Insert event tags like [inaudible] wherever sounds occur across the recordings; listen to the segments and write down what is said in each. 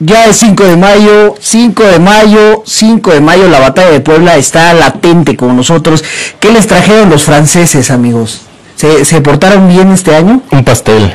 Ya es 5 de mayo, 5 de mayo, 5 de mayo, la batalla de Puebla está latente con nosotros. ¿Qué les trajeron los franceses, amigos? ¿Se, se portaron bien este año? Un pastel.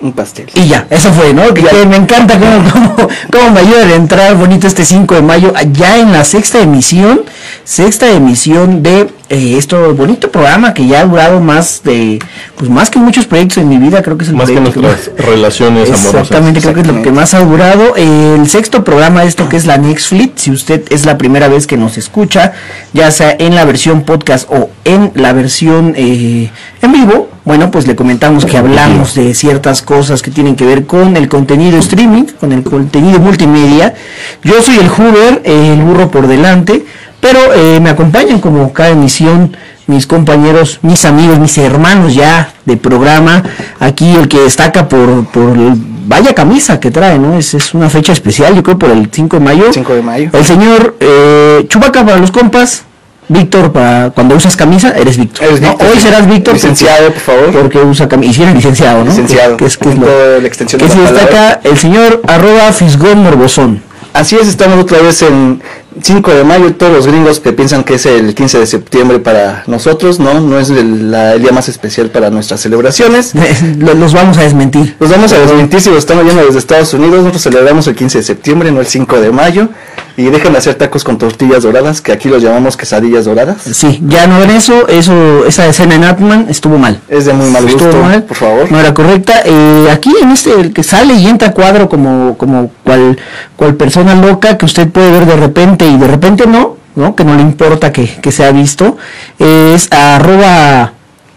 Un pastel. Y ya, eso fue, ¿no? Que, que me encanta cómo, cómo, cómo me ayudan a entrar bonito este 5 de mayo, ya en la sexta emisión, sexta emisión de eh, este bonito programa que ya ha durado más de, pues más que muchos proyectos en mi vida, creo que es el Más que nuestras relaciones amorosas. Exactamente, creo que es lo que más ha durado. El sexto programa, esto que es la Next Fleet, si usted es la primera vez que nos escucha, ya sea en la versión podcast o en la versión eh, en vivo, bueno, pues le comentamos que hablamos de ciertas cosas que tienen que ver con el contenido streaming, con el contenido multimedia. Yo soy el Hoover, el burro por delante, pero eh, me acompañan como cada emisión mis compañeros, mis amigos, mis hermanos ya de programa. Aquí el que destaca por, por el- vaya camisa que trae, ¿no? Es, es una fecha especial, yo creo por el 5 de mayo. 5 de mayo. El señor eh, Chubaca para los compas. Víctor, para cuando usas camisa, eres Víctor. Hoy serás Víctor. porque- Licenciado, por favor. Porque usa camisa. Y si eres licenciado, ¿no? Licenciado. Que, es, que es lo- la extensión que de se destaca el señor arroba Fisgón Morbosón. Así es, estamos otra vez en 5 de mayo. Todos los gringos que piensan que es el 15 de septiembre para nosotros, no, no es el, la- el día más especial para nuestras celebraciones. [laughs] Lo- Los vamos a desmentir. Los vamos a desmentir si lo estamos viendo desde Estados Unidos. Nosotros celebramos el 15 de septiembre, no el 5 de mayo. Y dejen de hacer tacos con tortillas doradas, que aquí los llamamos quesadillas doradas. Sí, ya no era eso, eso, esa escena en Atman estuvo mal. Es de muy mal Estuvo gusto, mal, por favor. No era correcta. Eh, aquí en este, el que sale y entra cuadro como, como cual, cual persona loca que usted puede ver de repente y de repente no, ¿no? Que no le importa que, que sea visto, es arroba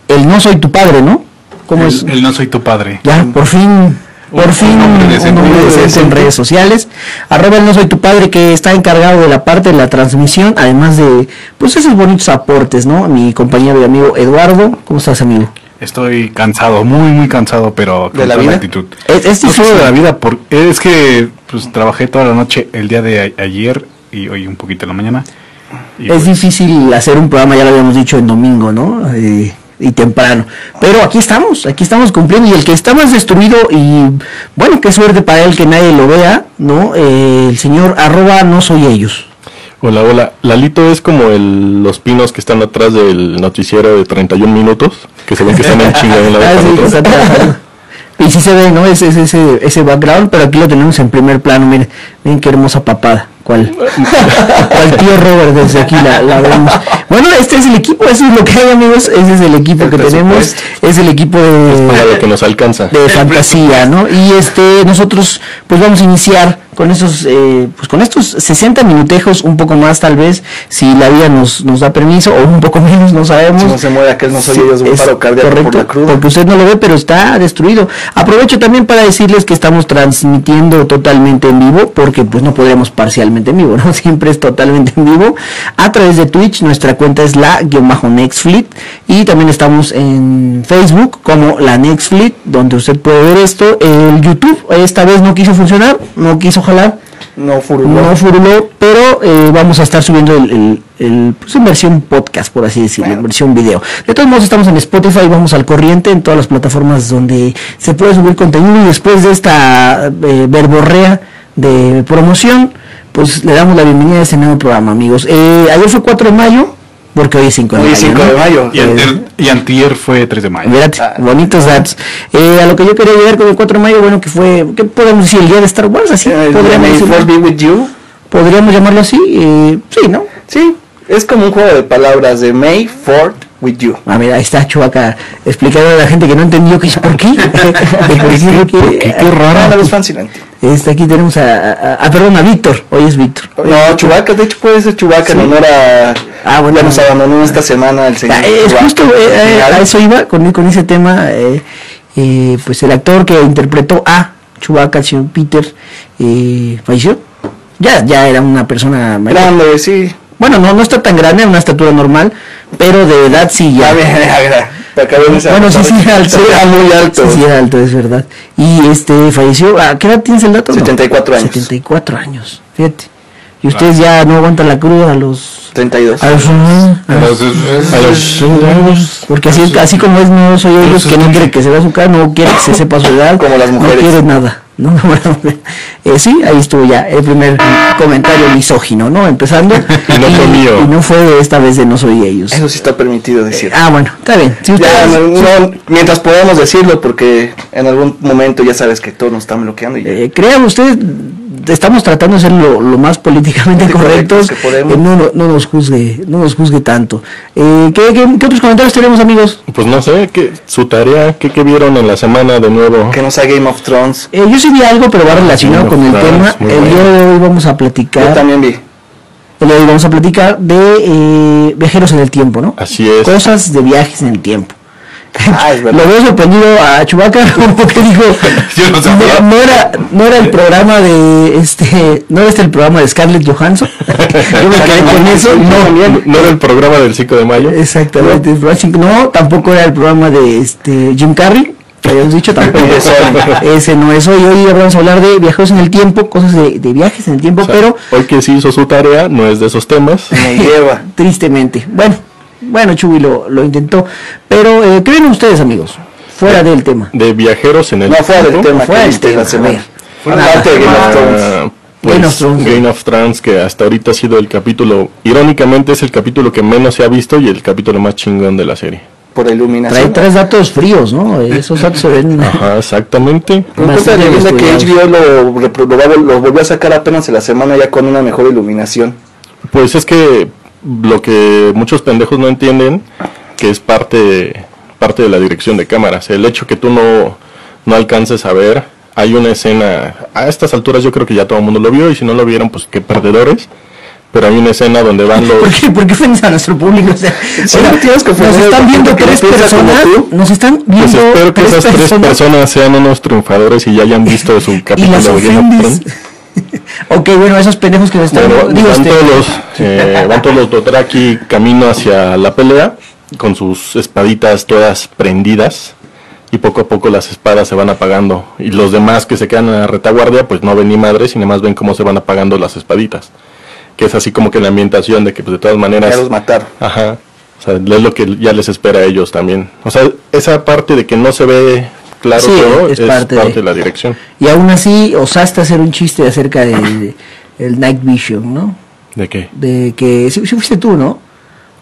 el no soy tu padre, ¿no? ¿Cómo es? El, el no soy tu padre. Ya, por fin, por Un- fin un decente. decente en redes sociales. Arroba el no soy tu padre que está encargado de la parte de la transmisión, además de pues esos bonitos aportes, ¿no? Mi compañero y amigo Eduardo, ¿cómo estás amigo? Estoy cansado, muy, muy cansado, pero ¿De con la toda vida? actitud. Es, es No de la vida, por, es que pues trabajé toda la noche el día de a- ayer y hoy un poquito en la mañana. Y, Es pues, difícil hacer un programa, ya lo habíamos dicho en domingo, ¿no? Eh, y temprano. Pero aquí estamos, aquí estamos cumpliendo. Y el que está más destruido, y bueno, qué suerte para él que nadie lo vea, ¿no? Eh, el señor arroba no soy ellos. Hola, hola. Lalito es como el, los pinos que están atrás del noticiero de 31 minutos, que se ven que están en [laughs] chinga de lado Ah, sí. Y sí se ve, ¿no? Ese, ese, ese, ese background, pero aquí lo tenemos en primer plano. Miren, miren qué hermosa papada. ¿Cuál? ¿Cuál tío Robert desde aquí la, la vemos? Bueno, este es el equipo, eso es lo que hay, amigos. Ese es el equipo El que tenemos. Es el equipo Para de, lo que nos alcanza. de fantasía, ¿no? Y este, nosotros, pues vamos a iniciar con esos, eh, pues con estos 60 minutejos, un poco más tal vez, si la vida nos, nos da permiso, o un poco [laughs] menos, no sabemos. Si no se muere aquel, no Sí, ellos, un es paro cardíaco por correcto, la cruda. Porque usted no lo ve, pero está destruido. Aprovecho también para decirles que estamos transmitiendo totalmente en vivo, porque pues no podríamos parcialmente en vivo, ¿no? [laughs] Siempre es totalmente en vivo. A través de Twitch, nuestra cuenta es la Nextfleet. Y también estamos en Facebook como la Nextfleet, donde usted puede ver esto. El YouTube esta vez no quiso funcionar, no quiso jalar. No furuló. No furuló, pero eh, vamos a estar subiendo el, el- el, pues, en versión podcast, por así decirlo, en versión video. De todos modos, estamos en Spotify, vamos al corriente en todas las plataformas donde se puede subir contenido y después de esta eh, verborrea de promoción, pues le damos la bienvenida a este nuevo programa, amigos. Eh, ayer fue 4 de mayo, porque hoy es 5 de Hoy mayo. es 5 ¿no? de mayo. y, antier, y antier fue 3 de mayo. Mírate, Ah. bonitos datos. Eh, a lo que yo quería llegar con el 4 de mayo, bueno, que fue, ¿qué podemos decir? El día de Star Wars, así, Eh, podríamos, May decirlo? Be with you. podríamos llamarlo así, eh, sí, ¿no? Sí, es como un juego de palabras de May Ford with you. Ah, mira, ahí está Chubaca explicando a la gente que no entendió que es por qué. [laughs] [laughs] Por qué, qué. Qué Ah, raro. Sí entienden. Este, aquí tenemos a, a- a- perdón, a Víctor. Hoy es Víctor. No, Chubaca, de hecho puede ser Chubaca en honor a... Ah, bueno. Ya nos abandonó esta semana el señor Ah, es Chewbacca. justo eh, eh, a eso iba con, con ese tema. eh, eh, pues el actor que interpretó a Chubaca, el señor Peter, eh, falleció. Ya, ya era una persona mayor. Grande, sí. Bueno, no, no está tan grande, una estatura normal, pero de edad sí ya. Esa- Bueno, sí, sí, alto. Sí, era muy alto. Sí, sí, era alto, es verdad. Y este falleció, ¿a qué edad tienes el dato? No. 74 años. 74 años, fíjate. Y ustedes ya no aguantan la cruda a los... 32. A los... A los, a los años. Porque así, así como es, no soy ellos que no quiere que se vea su cara, no quiere que se sepa su edad. Como las mujeres. No quiere nada. No, [laughs] eh, sí, ahí estuvo ya el primer comentario misógino, ¿no? Empezando. [laughs] Y no fue mío. Y no fue esta vez de no soy ellos. Eso sí está permitido decir. Ah, bueno, está bien. Si Ya, ustedes- no, no, mientras podamos decirlo, porque en algún momento ya sabes que todo nos está bloqueando. Y ya. Eh, crean ustedes, estamos tratando de ser lo, lo más políticamente Sí, correctos. correctos que podemos. eh, no, no, no nos juzgue, no nos juzgue tanto. Eh, ¿qué, qué, qué otros comentarios tenemos, amigos? Pues no sé, ¿qué, su tarea, ¿qué, qué vieron en la semana de nuevo? que no sea Game of Thrones. Eh, yo sí vi algo, pero va relacionado Game con el Thrones, tema. El bueno. día de hoy vamos a Yo platicar. también vi. El día de hoy vamos a platicar de eh, viajeros en el tiempo, ¿no? Así es. Cosas de viajes en el tiempo. Ah, es verdad. Lo veo sorprendido a Chubaca como [laughs] que dijo Yo no sabía. no, no era no era el programa de este no era este el programa de Scarlett Johansson [laughs] yo me quedé con eso no ¿No era el programa del 5 de mayo? exactamente no tampoco era el programa de este Jim Carrey que habíamos dicho tampoco [laughs] ese no es hoy hoy vamos a hablar de viajeros en el tiempo cosas de, de viajes en el tiempo O sea, pero hoy que sí hizo su tarea, no es de esos temas. Me lleva. tristemente bueno bueno Chubi lo, lo intentó pero eh, ¿qué ven ustedes amigos fuera del tema De viajeros en el No fuera del tema Fuera del viste tema, de Game of Thrones. Pues, Game of Thrones. Game of Thrones, que hasta ahorita ha sido el capítulo, irónicamente es el capítulo que menos se ha visto y el capítulo más chingón de la serie. Por trae iluminación. tres datos fríos no esos datos se ven [laughs] Ajá, exactamente. Cuenta que. HBO lo, lo, lo volvió a sacar apenas en la semana ya con una mejor iluminación. Pues es que lo que muchos pendejos no entienden, que es parte, parte de la dirección de cámaras. El hecho que tú no, no alcances a ver, hay una escena, a estas alturas yo creo que ya todo el mundo lo vio y si no lo vieron, pues qué perdedores. Pero hay una escena donde van [laughs] los... ¿Por qué, ¿Por qué ofendes a nuestro público? O sea, [laughs] Sí, nos están a viendo tres personas. tú. Nos están Pues viendo espero que tres esas tres personas personas sean unos triunfadores y ya hayan visto su [laughs] y capítulo las [laughs] ok, bueno, esos pendejos que nos están Bueno, digo, van, este, todos los, [laughs] eh, van todos los Dothraki camino hacia la pelea con sus espaditas todas prendidas y poco a poco las espadas se van apagando y los demás que se quedan en la retaguardia pues no ven ni madres y nada más ven cómo se van apagando las espaditas que es así como que la ambientación de que pues de todas maneras Ya los mataron. ajá o sea es lo que ya les espera a ellos también o sea esa parte de que no se ve claro Sí, todo es es, parte parte, de- de la dirección Y aún así osaste hacer un chiste acerca de, de- el Night Vision, ¿no? de qué De que, si fuiste tú, ¿no?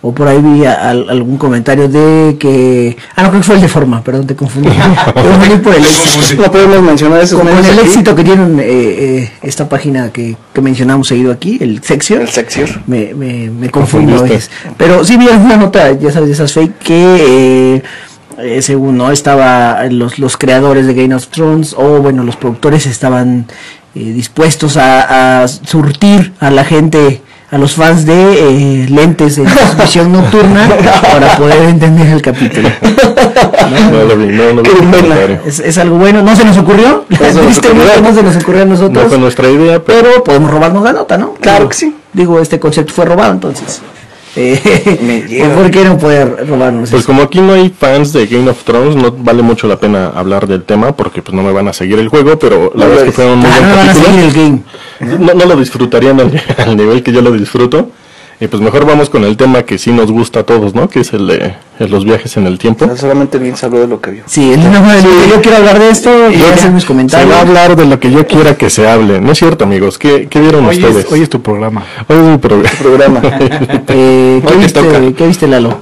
O por ahí vi a- al- algún comentario de que... Ah, no, creo que fue el de forma, perdón, te confundí. [laughs] Te confundí por el éxito. No podemos mencionar esos Como en el aquí. éxito que tienen eh, eh, esta página que, que mencionamos seguido aquí, el Sexion. El Sexior. me, me, me a veces. Pero sí vi alguna nota, ya sabes, de esas fake, que eh, eh, según no estaba los, los creadores de Game of Thrones, o bueno, los productores estaban eh, dispuestos a, a surtir a la gente, a los fans de eh, lentes de visión nocturna [laughs] para poder entender el capítulo. no, no, no. Es, es algo bueno, no se nos ocurrió, tristemente no se nos ocurrió a no nosotros. fue nuestra idea pero Pero podemos robarnos la nota, ¿no? Claro que sí. Digo, este concepto fue robado, entonces. Eh. [laughs] ¿Por qué no poder robarnos Pues eso? como aquí no hay fans de Game of Thrones, no vale mucho la pena hablar del tema porque pues no me van a seguir el juego, pero la No verdad es que fue un muy Ah, [laughs] buen no van a capítulo. seguir el game. No, no lo disfrutarían al, [laughs] al nivel que yo lo disfruto. Y pues mejor vamos con el tema que sí nos gusta a todos, ¿no? Que es el de el- los viajes en el tiempo. Solamente bien habló de lo que vio. Sí, el nombre del- yo quiero hablar de esto, quiero hacer mis Se comentarios. va a hablar de lo que yo quiera que se hable. No es cierto, amigos. ¿Qué, qué vieron Hoy ustedes? es, hoy es tu programa. Hoy es mi programa. [laughs] Programa. Eh, ¿qué, Hoy te toca. viste, ¿Qué viste, Lalo?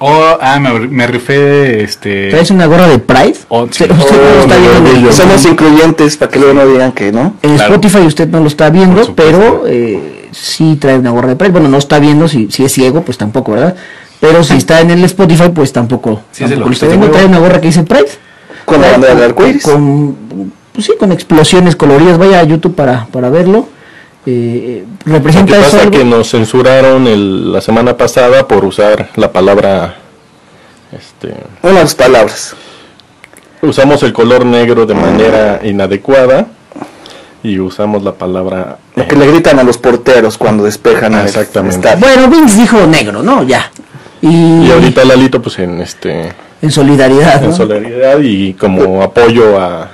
Oh, ah, me, me rifé este. ¿Traes una gorra de Pride? Oh, sí. Usted, no lo está Oh, viendo el- orgullo. Somos incluyentes para que luego no digan que no. En Claro. Spotify usted no lo está viendo, pero eh, sí trae una gorra de Pride. Bueno, no está viendo, si, si es ciego, pues tampoco, ¿verdad? Pero si está en el Spotify, pues tampoco. Sí, es el tampoco lo está viendo. Trae una gorra que dice Pride. Con la bandera del arco iris. Con, pues sí, con explosiones coloridas. Vaya a YouTube para, para verlo. Eh, Lo representa que eso pasa algo? que nos censuraron el- la semana pasada por usar la palabra este Unas palabras. usamos el color negro de manera inadecuada y usamos la palabra Lo que le gritan a los porteros cuando despejan Exactamente. Bueno, Vince dijo negro, ¿no? Ya. Y, y ahorita Lalito pues en este en solidaridad, en ¿no? solidaridad y como apoyo a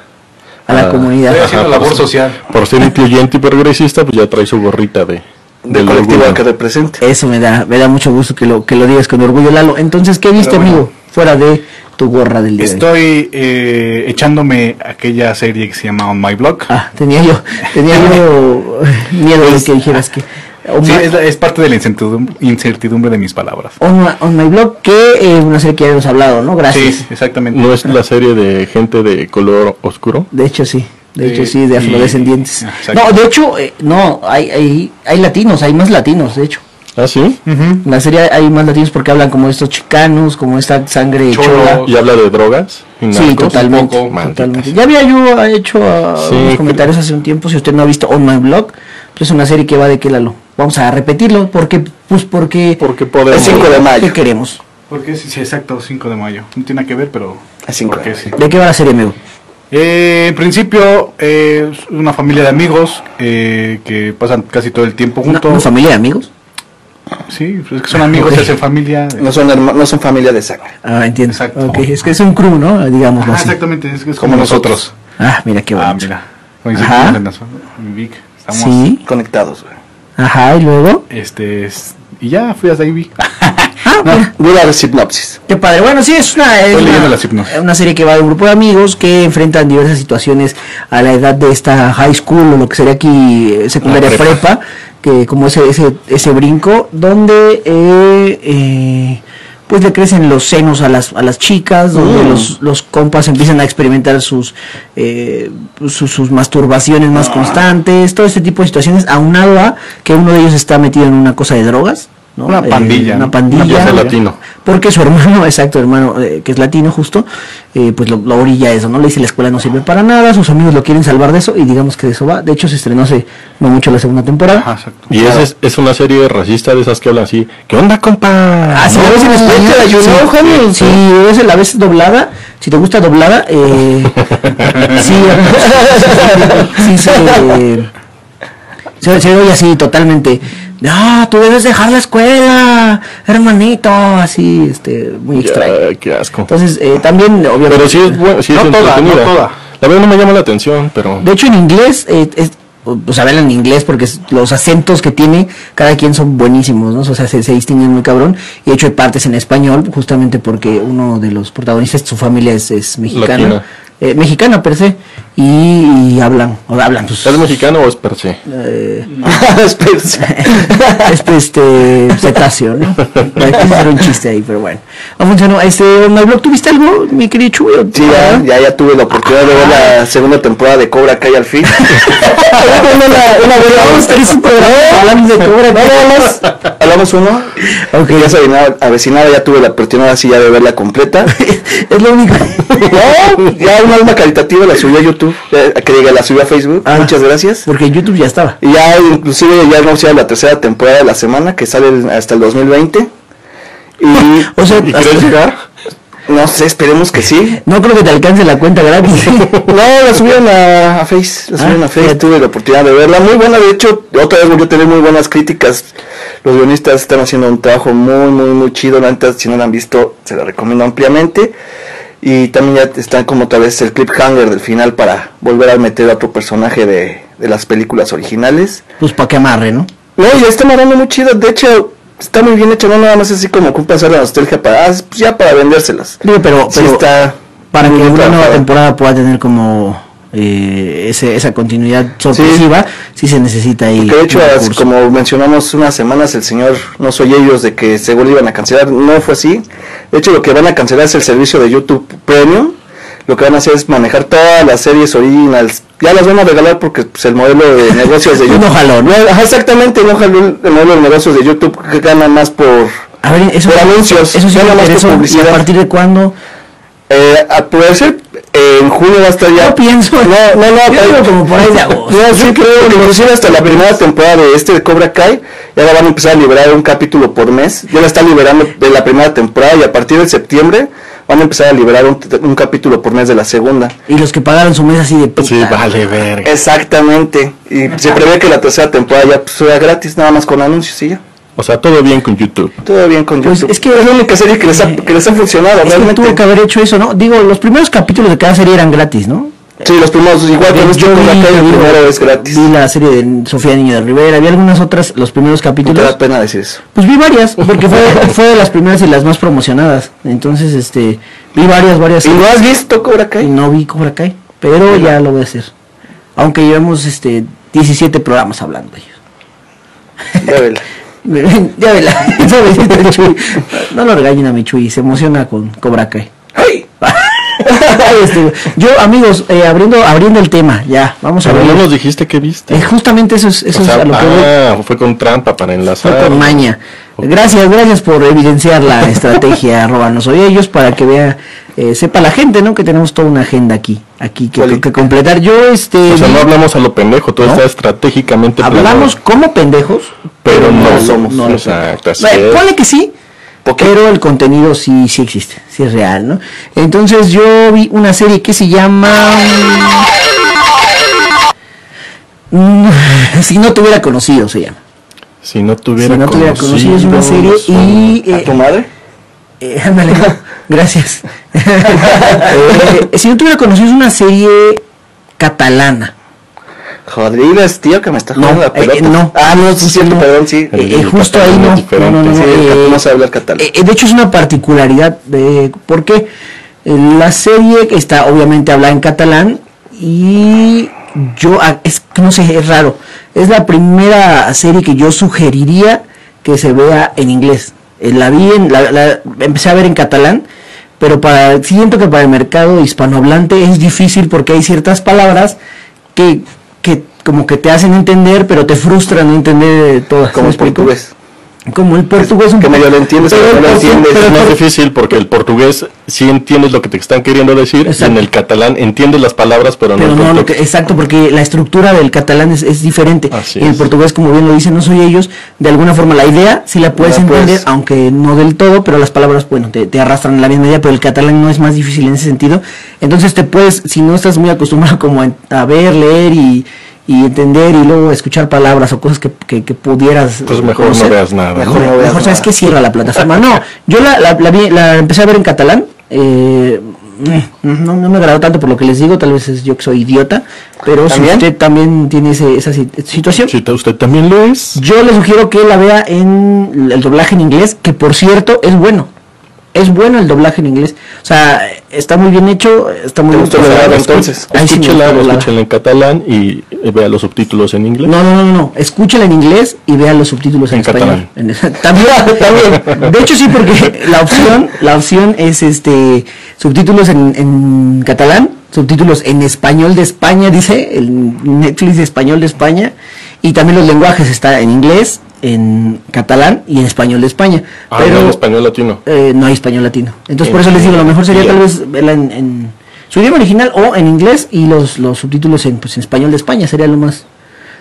A la Ah. comunidad. Ajá, labor por- social. por ser incluyente y progresista pues ya trae su gorrita de del del colectivo que representa. Eso me da, me da mucho gusto que lo, que lo digas con orgullo, Lalo. Entonces, ¿qué viste, bueno, amigo? Fuera de tu gorra del día. Estoy eh, echándome aquella serie que se llama On My Blog. Ah, tenía yo, tenía yo eh, [laughs] miedo de que dijeras que... [laughs] Sí, es, la- es parte de la incertidumbre, incertidumbre de mis palabras. on my- on my blog, que eh, una serie que ya hemos hablado, ¿no? Gracias. Sí, exactamente. ¿No es la serie de gente de color oscuro? De hecho, sí. De Eh, hecho, sí, de y- afrodescendientes. Exacto. No, de hecho, eh, no, hay, hay, hay latinos, hay más latinos, de hecho. ¿Ah, sí? En la serie hay más latinos porque hablan como estos chicanos, como esta sangre chola. ¿Y habla de drogas? Sí, totalmente, totalmente. Ya había yo hecho Sí, unos comentarios hace un tiempo, si usted no ha visto On My Blog, pues es una serie que va de qué Lalo. Vamos a repetirlo, porque, pues porque... Porque podemos. El 5 de mayo. ¿Qué queremos? Porque sí, sí, exacto, 5 de mayo. No tiene nada que ver, pero. El 5 porque de sí. ¿De qué va la serie, amigo? Eh, en principio, eh, es una familia de amigos eh, que pasan casi todo el tiempo ¿Una, juntos. una familia de amigos? Sí, pues es que son amigos, Ok. se hacen familia. No son, no son familia de sangre. Ah, entiendo. Exacto. Es que es un crew, ¿no? Digamos Ah, exactamente, es, es Como como nosotros. nosotros. Ah, mira qué Ah, bonito. mira. Ajá. Estamos. Sí. Conectados, güey. Ajá, y luego. Este, es- y ya fui hasta ahí vi. [laughs] Ah, mira. Voy a dar sinopsis. Qué padre. Bueno, sí, es una, es leyendo una, serie que va de un grupo de amigos que enfrentan diversas situaciones a la edad de esta high school o lo que sería aquí eh, secundaria La prepa. prepa. Que como ese, ese, ese brinco, donde eh, eh, pues le crecen los senos a las, a las chicas, donde Mm. los, los compas empiezan a experimentar sus, eh, sus, sus masturbaciones más constantes, todo este tipo de situaciones, aunado a que uno de ellos está metido en una cosa de drogas. ¿No? Una Eh, pandilla, una ¿no? pandilla. Una cosa latino. Porque su hermano, [laughs] exacto, hermano, eh, que es latino justo, eh, pues lo, lo orilla eso, ¿no? Le dice la escuela no sirve para nada, sus amigos lo quieren salvar de eso y digamos que de eso va. De hecho, se estrenó hace no mucho la segunda temporada. Ajá, exacto. Y es, es una serie racista de esas que hablan así. ¿Qué onda, compa? Ah, si la ves en español, sí, Jaime. Si ves la ves doblada, si te gusta doblada, eh, [laughs] [laughs] sí, sí, se, se, se oye así totalmente. No, tú debes dejar la escuela, hermanito, así, este, muy extraño. Ya, qué asco. Entonces, eh, también, obviamente. Pero sí es bueno, sí es No toda, entretenida. no toda. La verdad no me llama la atención, pero De hecho, en inglés, eh, es, o sea, verla en inglés porque los acentos que tiene cada quien son buenísimos, ¿no? O sea, se, se distinguen muy cabrón. Y de hecho hay partes en español, justamente porque uno de los protagonistas, su familia es, es mexicana. Eh, mexicana per se. Y, y hablan, o hablan, pues... ¿es mexicano o es per se? eh, [laughs] Espérense. [laughs] es pues, este cetáceo, ¿no? Hay que hacer un chiste ahí, pero bueno. No funcionó. Este, Blog, ¿tuviste algo, mi querido Chuy? Sí, ya, ya, ya tuve la oportunidad de ver la segunda temporada de Cobra Kai al fin. [laughs] una, una, una, vamos a tener un programa hablando de Cobra Kai. Hablamos, hablamos uno. Ok. Ya se avecinaba, ya tuve la oportunidad así ya de verla completa. es lo único. No, ya una alma caritativa la subí a YouTube, eh, que diga, la subí a Facebook. Ah. Muchas gracias. Porque en YouTube ya estaba. Y ya inclusive ya anunciaron la tercera temporada de la semana que sale el- hasta el 2020. Y [laughs] O sea, ¿Y hasta- quieres llegar? no sé, esperemos que sí. no creo que te alcance la cuenta gratis. [laughs] No, la subieron a, a Face, la subieron Ah, a Face, fíjate. tuve la oportunidad de verla, muy buena, de hecho, otra vez volvió a tener muy buenas críticas, los guionistas están haciendo un trabajo muy, muy, muy chido, la neta, si no la han visto, se la recomiendo ampliamente, y también ya está como otra vez el cliffhanger del final para volver a meter a otro personaje de, de las películas originales. pues para que amarre, ¿no? No, y está marando muy chido, de hecho, está muy bien hecho, no nada más así como ocupa hacer la nostalgia para, ah, pues ya para vendérselas. Digo, pero, Sí está para que una nueva temporada pueda tener como eh, ese, esa continuidad sorpresiva, sí. se necesita ahí. De hecho, como mencionamos unas semanas, el señor No Soy Ellos de que seguro iban a cancelar, no fue así. De hecho, lo que van a cancelar es el servicio de YouTube Premium. Lo que van a hacer es manejar todas las series originals. Ya las van a regalar porque pues, el modelo de [laughs] negocios de YouTube. No jaló, ¿no? exactamente, no jaló el, el modelo de negocios de YouTube que gana más por. A ver, eso, por anuncios, eso sí gana más por. ¿Y a publicidad. partir de cuándo? Eh, a poder ser, en junio va a estar ya. No pienso. No, no, no, Yo pero- digo como por ahí de agosto. No, sí creo, que inclusive hasta la primera temporada de este de Cobra Kai, ya van a empezar a liberar un capítulo por mes, ya la están liberando de la primera temporada y a partir de septiembre van a empezar a liberar un, un capítulo por mes de la segunda. Y los que pagaron su mes así de puta. Sí, vale, verga. Exactamente, y se prevé que la tercera temporada ya pues, sea gratis, nada más con anuncios y ya. O sea, todo bien con YouTube. Todo bien con Pues YouTube. es que- es la única serie que les ha, que les ha funcionado, Es que realmente. tuvo que haber hecho eso, ¿no? Digo, los primeros capítulos de cada serie eran gratis, ¿no? Sí, los primeros, igual que Yo Cobra vi- Kai, el vi- primero es gratis. Vi la serie de Sofía Niño de Rivera, vi algunas otras, los primeros No te capítulos. da pena decir eso. Pues vi varias, porque fue, [laughs] fue de las primeras y las más promocionadas. Entonces, este, vi varias, varias. ¿Y no has visto Cobra Y Kai? no vi Cobra Kai, pero ya lo voy a hacer. Aunque llevamos este 17 programas hablando de ellos. Ya vela. [laughs] [laughs] No lo regañen a mi Chuy, se emociona con Cobra Kai. ¡Ay! [laughs] Este, yo, amigos, eh, abriendo, abriendo el tema, ya, vamos a Pero ver. no nos dijiste que viste. Eh, justamente eso es, eso O sea, es a lo que voy. ah, fue con trampa para enlazar. Fue con maña. Gracias, gracias por evidenciar la [laughs] estrategia arroba no soy ellos para que vea, eh, sepa la gente, ¿no? Que tenemos toda una agenda aquí, aquí que, completar. Yo, este, O sea, no hablamos a lo pendejo, todo ¿No? está estratégicamente hablamos planeado. como pendejos, pero no, somos. no Exacto, Bueno, es. ponle que sí, pero el contenido sí, sí existe, sí es real, ¿no? Entonces yo vi una serie que se llama... [laughs] Si no te hubiera conocido se llama. Si no tuviera Si no te hubiera conocido es una serie y... ¿A eh, tu madre? eh, [laughs] ándale, no, gracias. Eh, si no te hubiera conocido es una serie catalana. Jodidas, tío, que me está No, jugando la eh, pelota. no. Ah, no, sí, cierto, No. perdón, sí. Eh, eh, justo ahí no. no, no, no, Sí, eh, no sabe hablar catalán. eh, de hecho es una particularidad de porque eh, la serie está obviamente hablada en catalán y yo ah, es no sé es raro. Es la primera serie que yo sugeriría que se vea en inglés. Eh, la vi en la, la- empecé a ver en catalán pero para siento que para el mercado hispanohablante es difícil porque hay ciertas palabras que que como que te hacen entender pero te frustran no entender todas Como portugués. Como el portugués un que medio lo entiendes, pero pero no lo entiendes. pero Es más difícil porque el portugués sí entiendes lo que te están queriendo decir, y en el catalán entiendes las palabras, pero, no no lo que, exacto porque la estructura del catalán es, es diferente Así y el es. portugués como bien lo dicen no soy ellos de alguna forma la idea sí la puedes entender aunque no del todo pero las palabras bueno te, te arrastran en la misma idea pero el catalán no es más difícil en ese sentido entonces te puedes si no estás muy acostumbrado como a, a ver leer y, y entender y luego escuchar palabras o cosas que, que, que pudieras Pues mejor conocer, no veas nada. Mejor ¿no? no veas Mejor sabes nada. que cierra la plataforma. No, yo la, la, la vi- la empecé a ver en catalán. eh, no, no me agradó tanto por lo que les digo, tal vez es yo que soy idiota, pero si ¿También? usted también tiene ese- esa si- situación, Si usted también lo es. yo le sugiero que la vea en el doblaje en inglés, que por cierto es bueno. Es bueno el doblaje en inglés. O sea, está muy bien hecho, está muy ¿Te bien doblado, entonces? Ahí sí Escúchela, escúchela en catalán y vea los subtítulos en inglés. No, no, no, no, escúchela en inglés y vea los subtítulos en, En español. En- [laughs] también, también. De hecho sí, porque la opción, la opción es este subtítulos en, en catalán, subtítulos en español de España, dice el Netflix de español de España, y también los lenguajes está en inglés, en catalán y en español de España. Ah, pero no, en español latino. eh, no hay español latino. Entonces por eso les digo, lo mejor sería tal vez verla en, en su idioma original o en inglés y los, los subtítulos en, pues, en español de España sería lo más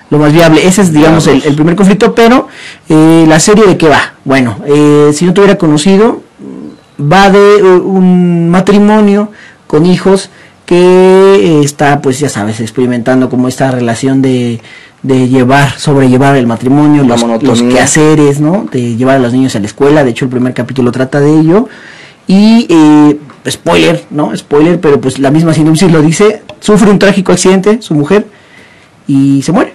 lo más viable. Ese es, digamos, el, el primer conflicto, pero eh, la serie de qué va. Bueno, eh, si no te hubiera conocido, va de eh, un matrimonio con hijos que eh, está, pues ya sabes, experimentando como esta relación de, de llevar, sobrellevar el matrimonio, los, los quehaceres, ¿no? De llevar a los niños a la escuela. De hecho, el primer capítulo trata de ello. Y, eh, spoiler, ¿no? Spoiler, pero pues la misma sinopsis lo dice. Sufre un trágico accidente, su mujer, y se muere.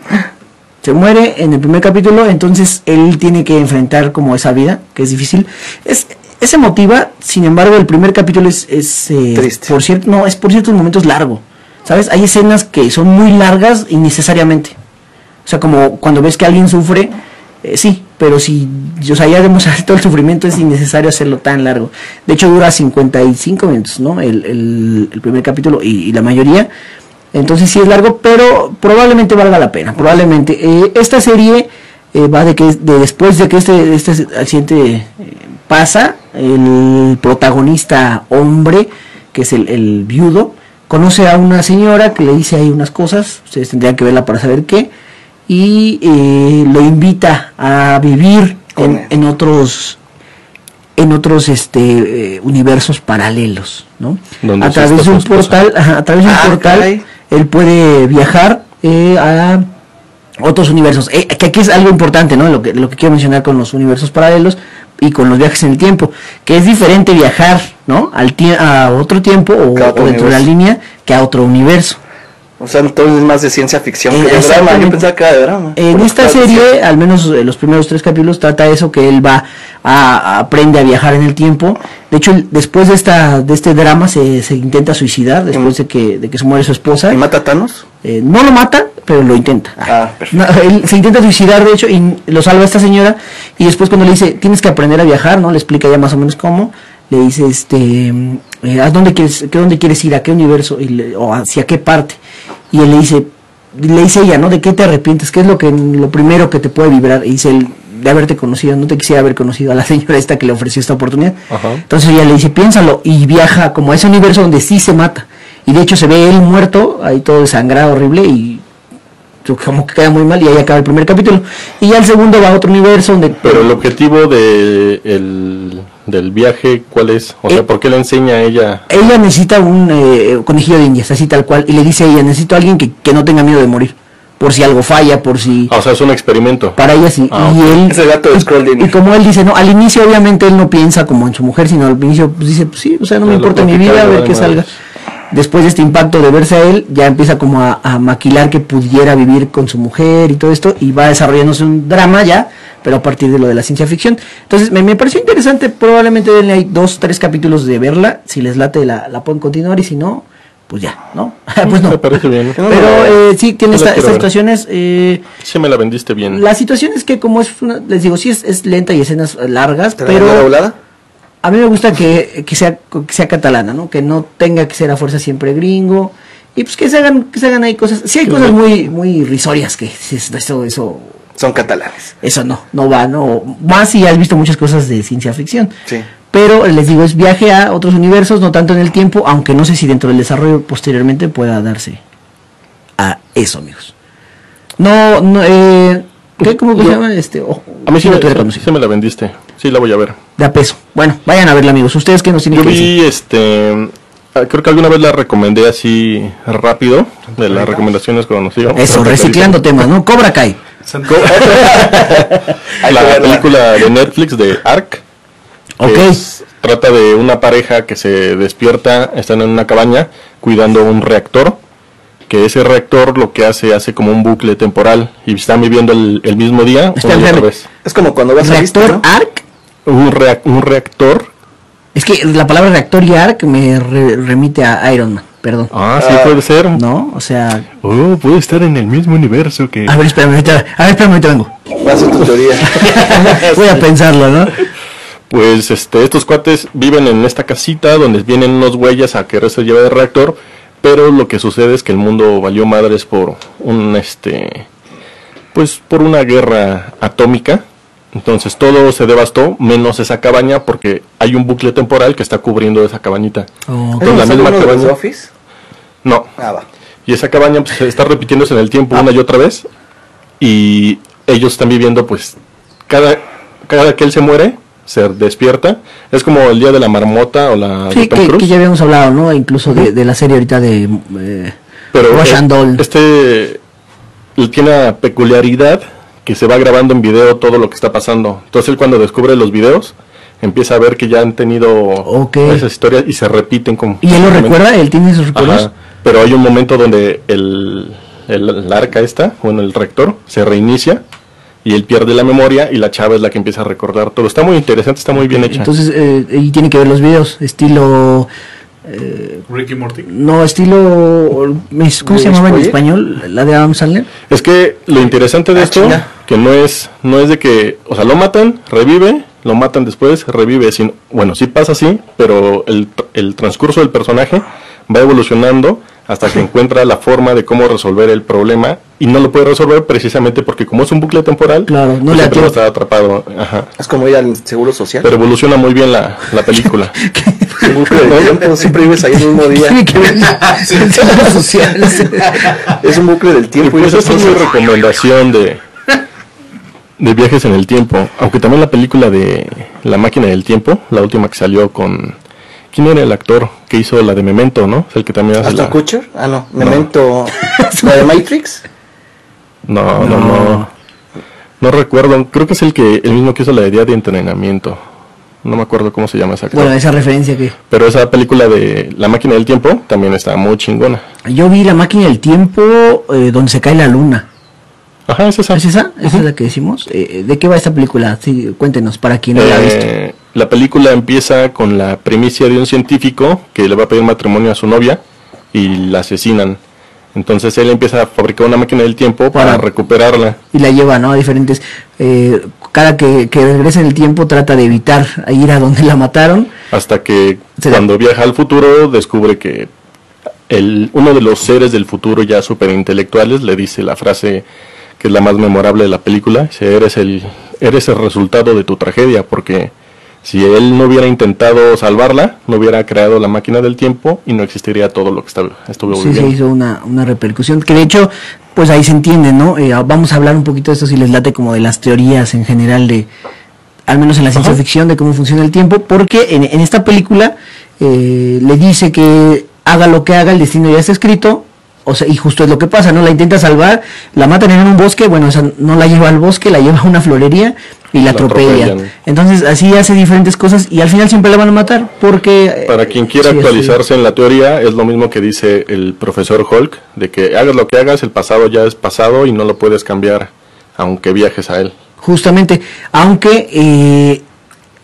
Se muere en el primer capítulo, entonces él tiene que enfrentar como esa vida, que es difícil. Es, es emotiva, sin embargo, el primer capítulo es, es eh, Triste. por cierto, no, es por ciertos momentos largo. ¿Sabes? Hay escenas que son muy largas innecesariamente. O sea, como cuando ves que alguien sufre, eh, sí, pero si, o sea, ya demostrar [laughs] todo el sufrimiento es innecesario hacerlo tan largo. De hecho, dura 55 minutos, ¿no? El, el, primer capítulo y, la mayoría. Entonces sí es largo, pero probablemente valga la pena. Probablemente. Eh, esta serie eh, va de que de después de que este, este accidente pasa, el protagonista hombre, que es el, el viudo, conoce a una señora que le dice ahí unas cosas, ustedes tendrían que verla para saber qué, y eh, lo invita a vivir en, en otros en otros este eh, universos paralelos, ¿no? A través de un esposa. portal, ajá, a través de un Ah, portal, caray. él puede viajar eh, a otros universos. Eh, que aquí es algo importante, ¿no? Lo que, lo que quiero mencionar con los universos paralelos y con los viajes en el tiempo, que es diferente viajar, ¿no? Al a otro tiempo o, o dentro de la línea que a otro universo. O sea, entonces es más de ciencia ficción Eh, que de drama. Yo pensaba que era de drama. En esta serie, al menos eh, los primeros tres capítulos, trata eso que él va a, a- aprende a viajar en el tiempo. De hecho, después de esta de este drama se, se intenta suicidar después de que de que se muere su esposa. ¿Y mata a Thanos? Eh, no lo mata, pero lo intenta. Ah. No, él se intenta suicidar, de hecho, y lo salva esta señora. Y después cuando le dice, tienes que aprender a viajar, ¿no? Le explica ya más o menos cómo. Le dice, este, eh, ¿a dónde quieres, qué, dónde quieres ir? ¿A qué universo? Y le- o hacia qué parte. Y él le dice, le dice ella, ¿no? ¿De qué te arrepientes? ¿Qué es lo que lo primero que te puede vibrar? Y dice él, de haberte conocido, no te quisiera haber conocido a la [laughs] señora esta que le ofreció esta oportunidad. Ajá. Entonces ella le dice, piénsalo, y viaja como a ese universo donde sí se mata. Y de hecho se ve él muerto, ahí todo desangrado, horrible, y como que queda muy mal, y ahí acaba el primer capítulo. Y ya el segundo va a otro universo donde... Pero el objetivo de el, del viaje, ¿cuál es? O sea, Eh, ¿por qué le enseña a ella? Ella necesita un eh, conejillo de indias, así tal cual, y le dice a ella, necesito a alguien que, que no tenga miedo de morir, por si algo falla, por si... Ah, o sea, es un experimento. Para ella sí. Ah, y él. De y- como él dice, no, al inicio obviamente él no piensa como en su mujer, sino al inicio pues, dice, pues sí, o sea, no me importa mi vida, a ver qué salga. Después de este impacto de verse a él, ya empieza como a, a maquilar que pudiera vivir con su mujer y todo esto, y va desarrollándose un drama ya, pero a partir de lo de la ciencia ficción. Entonces, me, me pareció interesante, probablemente denle ahí dos, tres capítulos de verla, si les late la, la pueden continuar, y si no, pues ya, ¿no? [laughs] pues no. Me parece bien. [laughs] Pero eh, sí, tiene esta- estas situaciones... Eh, Sí me la vendiste bien. la situación es que como es una, les digo, sí es, es lenta y escenas largas, ¿Te la mandó la pero volada? A mí me gusta que, que sea que sea catalana, ¿no? Que no tenga que ser a fuerza siempre gringo y pues que se hagan que se hagan ahí cosas. Sí hay cosas muy muy risorias que eso eso Son catalanes. eso no no va, no más si has visto muchas cosas de ciencia ficción. Sí. Pero les digo, es viaje a otros universos, no tanto en el tiempo, aunque no sé si dentro del desarrollo posteriormente pueda darse a eso, amigos. No, no, eh, ¿qué, ¿cómo se llama? Este, oh, A mí sí me, conocido. sí me la vendiste. Sí la voy a ver. De a peso. Bueno, vayan a verla, amigos. ¿Ustedes qué nos tienen Yo que decir? vi este. ah, Creo que alguna vez la recomendé así rápido, de las recomendaciones conocidas. Eso, reciclando temas, ¿no? Cobra Kai. [laughs] [laughs] Que la película de Netflix de Ark. que Ok. es- trata de una pareja que se despierta, están en una cabaña cuidando un reactor. Que ese reactor lo que hace, hace como un bucle temporal y están viviendo el, el mismo día Está una y otra enfermo. vez. Es como cuando vas a vista, Reactor ¿no? ARC. Un, rea- un reactor. Es que la palabra reactor y ARC me re- remite a Iron Man, perdón. Ah, sí puede ser. ¿No? O sea. Oh, puede estar en el mismo universo que. A ver, espérame, ahorita, a ver, espérame, ahorita vengo. Va a ser tu teoría. [laughs] Voy a pensarlo, ¿no? Pues este, estos cuates viven en esta casita donde vienen unos güeyes a querer se llevar el reactor, pero lo que sucede es que el mundo valió madres por un este pues por una guerra atómica. Entonces todo se devastó menos esa cabaña porque hay un bucle temporal que está cubriendo esa cabañita. Ok. Entonces, la ¿Es misma uno de los cabaña- Office? No, Ah, va. y esa cabaña pues, se está repitiéndose en el tiempo Ah. una y otra vez. Y ellos están viviendo, pues, cada, cada que él se muere, se despierta. Es como el día de la marmota o la Sí, que, ya habíamos hablado, ¿no? Incluso de, de la serie ahorita de eh, Pero eh, este tiene la peculiaridad que se va grabando en video todo lo que está pasando. Entonces él cuando descubre los videos empieza a ver que ya han tenido esas historias y se repiten como ¿Y él lo recuerda? ¿Él tiene esos recuerdos? Ajá, pero hay un momento donde el, el, el arca esta, bueno, el rector, se reinicia y él pierde la memoria y la chava es la que empieza a recordar todo. Está muy interesante, está muy bien hecha. Entonces, eh, y tiene que ver los videos, estilo... Ricky Morty. No, estilo... ¿Cómo se ¿De llamaba en español? La de Adam Sandler. es que lo interesante de Ah, esto, chinga. que no es, no es de que, o sea, lo matan, revive, lo matan después, revive. Sin, bueno, sí pasa así, pero el, el transcurso del personaje va evolucionando hasta que [laughs] encuentra la forma de cómo resolver el problema y no lo puede resolver precisamente porque como es un bucle temporal, Claro, no pues le siempre va a estar atrapado. Ajá. Es como ir al seguro social. Pero evoluciona muy bien la, la película. [laughs] Un bucle del tiempo, siempre vives ahí el mismo día. [laughs] Es un bucle del tiempo. y pues esa es mi cosas. recomendación de, de viajes en el tiempo. Aunque también la película de La máquina del tiempo, la última que salió con... ¿Quién era el actor que hizo la de Memento, no? Es el que también hace ¿Aston la... Kutcher? Ah, no. Memento. [laughs] ¿La de Matrix? No, no, no. No recuerdo. Creo que es el que el mismo que hizo la de Día de Entrenamiento. No me acuerdo cómo se llama esa. Bueno, esa referencia que... Pero esa película de La máquina del tiempo también está muy chingona. Yo vi la máquina del tiempo eh, donde se cae la luna. Ajá, es esa. ¿Es esa? ¿Esa es la que decimos? Eh, ¿De qué va esta película? Sí, cuéntenos, para quien no la ha visto. Eh, la película empieza con la primicia de un científico que le va a pedir matrimonio a su novia y la asesinan. Entonces él empieza a fabricar una máquina del tiempo para, Para- recuperarla. y la lleva, ¿no? A diferentes... eh, cada que, que regresa en el tiempo trata de evitar ir a donde la mataron. Hasta que Se cuando viaja al futuro descubre que el, uno de los seres del futuro ya superintelectuales le dice la frase que es la más memorable de la película. Dice, eres el, eres el resultado de tu tragedia porque si él no hubiera intentado salvarla, no hubiera creado la máquina del tiempo y no existiría todo lo que estaba, estuvo Sí, se hizo una, una repercusión. Que de hecho, pues ahí se entiende, ¿no? Eh, vamos a hablar un poquito de esto si les late como de las teorías en general de, al menos en la ciencia Ajá. ficción, de cómo funciona el tiempo, porque en, en esta película eh, le dice que haga lo que haga, el destino ya está escrito, o sea, y justo es lo que pasa, ¿no? La intenta salvar, la matan en un bosque, bueno, o sea, no la lleva al bosque, la lleva a una florería y la, La atropella. atropellan. Entonces, así hace diferentes cosas y al final siempre la van a matar, porque... eh, Para quien quiera sí, actualizarse en la teoría, es lo mismo que dice el profesor Hulk, de que hagas lo que hagas, el pasado ya es pasado y no lo puedes cambiar, aunque viajes a él. Justamente, aunque eh,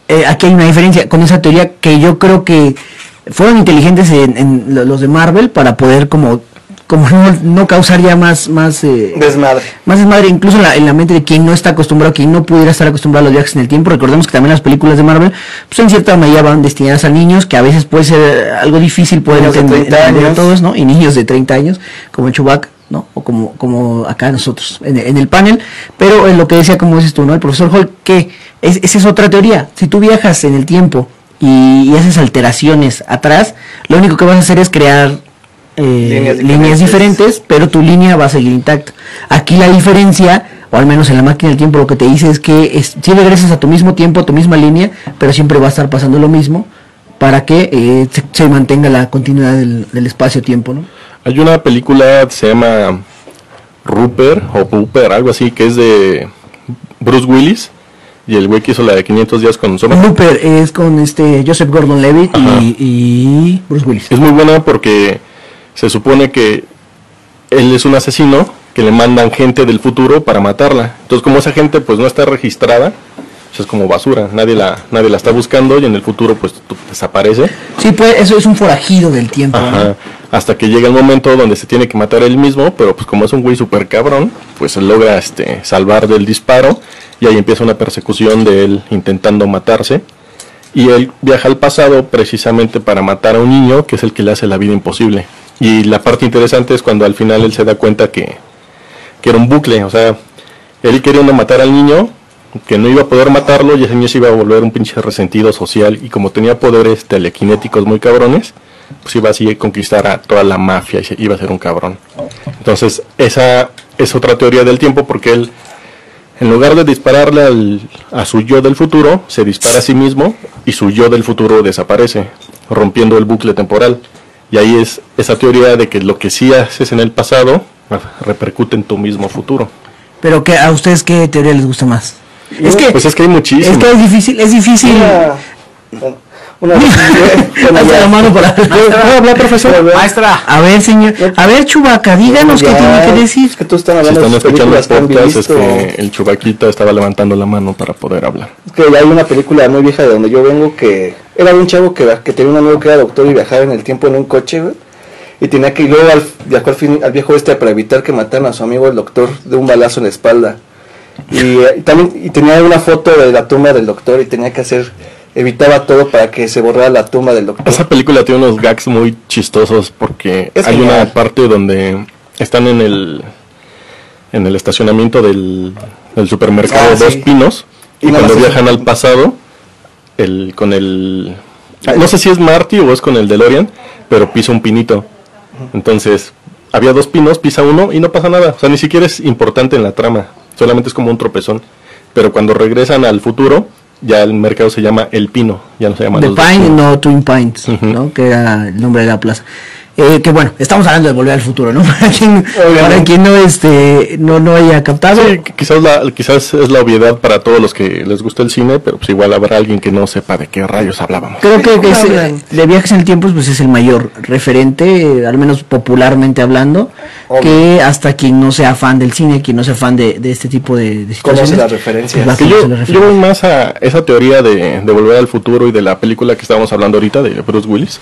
eh, aquí hay una diferencia con esa teoría que yo creo que fueron inteligentes en, en lo- los de Marvel para poder como como no, no causar ya más más eh, Desmadre. más desmadre incluso en la, en la mente de quien no está acostumbrado, quien no pudiera estar acostumbrado a los viajes en el tiempo. Recordemos que también las películas de Marvel, pues en cierta medida van destinadas a niños, que a veces puede ser algo difícil poder entender, 30 entender a años. todos, ¿no? Y niños de 30 años, como Chewbacca, ¿no? O como, como acá nosotros en, en el panel. Pero en lo que decía, como dices tú, ¿no? El profesor Hall, que es, esa es otra teoría. Si tú viajas en el tiempo y, y haces alteraciones atrás, lo único que vas a hacer es crear eh, Líneas líneas, diferentes. diferentes, pero tu línea va a seguir intacta. Aquí la diferencia, o al menos en la máquina del tiempo, lo que te dice es que es, si regresas a tu mismo tiempo, a tu misma línea, pero siempre va a estar pasando lo mismo para que eh, se, se mantenga la continuidad del, del espacio-tiempo, ¿no? Hay una película que se llama Rupert o Pooper, algo así, que es de Bruce Willis y el güey que hizo la de 500 días con Soma. Looper es con este Joseph Gordon-Levitt y, y Bruce Willis. Es muy buena porque se supone que él es un asesino que le mandan gente del futuro para matarla. Entonces, como esa gente pues no está registrada, pues es como basura, nadie la nadie la está buscando y en el futuro pues desaparece. Sí, pues eso es un forajido del tiempo. ¿no? Ajá. Hasta que llega el momento donde se tiene que matar él mismo, pero pues como es un güey super cabrón, pues se logra este salvar del disparo y ahí empieza una persecución de él intentando matarse. Y él viaja al pasado precisamente para matar a un niño que es el que le hace la vida imposible. Y la parte interesante es cuando al final él se da cuenta que, que era un bucle, o sea, él queriendo matar al niño, que no iba a poder matarlo y ese niño se iba a volver un pinche resentido social y como tenía poderes telequinéticos muy cabrones, pues iba así a conquistar a toda la mafia y se- iba a ser un cabrón. Entonces, esa es otra teoría del tiempo porque él, en lugar de dispararle al- a su yo del futuro, se dispara a sí mismo y su yo del futuro desaparece, rompiendo el bucle temporal. Y ahí es esa teoría de que lo que sí haces en el pasado repercute en tu mismo futuro. Pero que a ustedes qué teoría les gusta más? es que Pues es que hay muchísimas. es que es difícil, es difícil. Una, [laughs] la mano para ¿Puedo hablar, profesor? Maestra. A ver, señor. A ver, Chubaca, díganos qué tiene que decir. Es que tú están Si hablando están escuchando han podcast, es que el chubaquita estaba levantando la mano para poder hablar. Es que hay una película muy vieja de donde yo vengo que era de un chavo que, que tenía un amigo que era doctor y viajaba en el tiempo en un coche, güey. Y tenía que y luego al, viajó al, fin, al viejo este para evitar que mataran a su amigo el doctor de un balazo en la espalda. Y, eh, y también y tenía una foto de la tumba del doctor y tenía que hacer, evitaba todo para que se borrara la tumba del doctor. Esa película tiene unos gags muy chistosos porque Es hay genial. una parte donde están en el en el estacionamiento del, del supermercado Ah, Dos sí. Pinos y, cuando viajan al pasado el con el no sé si es Marty o es con el DeLorean, pero pisa un pinito. Entonces, había dos pinos, pisa uno y no pasa nada. O sea, ni siquiera es importante en la trama. Solamente es como un tropezón. Pero cuando regresan al futuro, ya el mercado se llama El Pino. Ya no se llama The Pine, no Twin Pines, Ujú. ¿no? Que era el nombre de la plaza. Eh, que bueno, estamos hablando de volver al futuro, ¿no? [laughs] Para quien, para quien no, este, no, no haya captado. Sí, quizás, la, quizás es la obviedad para todos los que les gusta el cine, pero pues igual habrá alguien que no sepa de qué rayos hablábamos. Creo que, que es, hablan? de viajes en el tiempo pues es el mayor referente, eh, al menos popularmente hablando, Obvio. que hasta quien no sea fan del cine, quien no sea fan de, de este tipo de, de situaciones. Conoce las referencias. pues, Que yo, voy más a esa teoría de, de volver al futuro y de la película que estábamos hablando ahorita de Bruce Willis,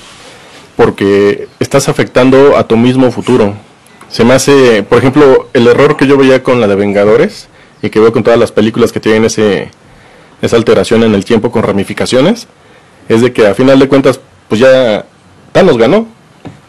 porque estás afectando a tu mismo futuro. Se me hace, por ejemplo, el error que yo veía con la de Vengadores y que veo con todas las películas que tienen ese, esa alteración en el tiempo con ramificaciones, es de que a final de cuentas, pues ya Thanos ganó.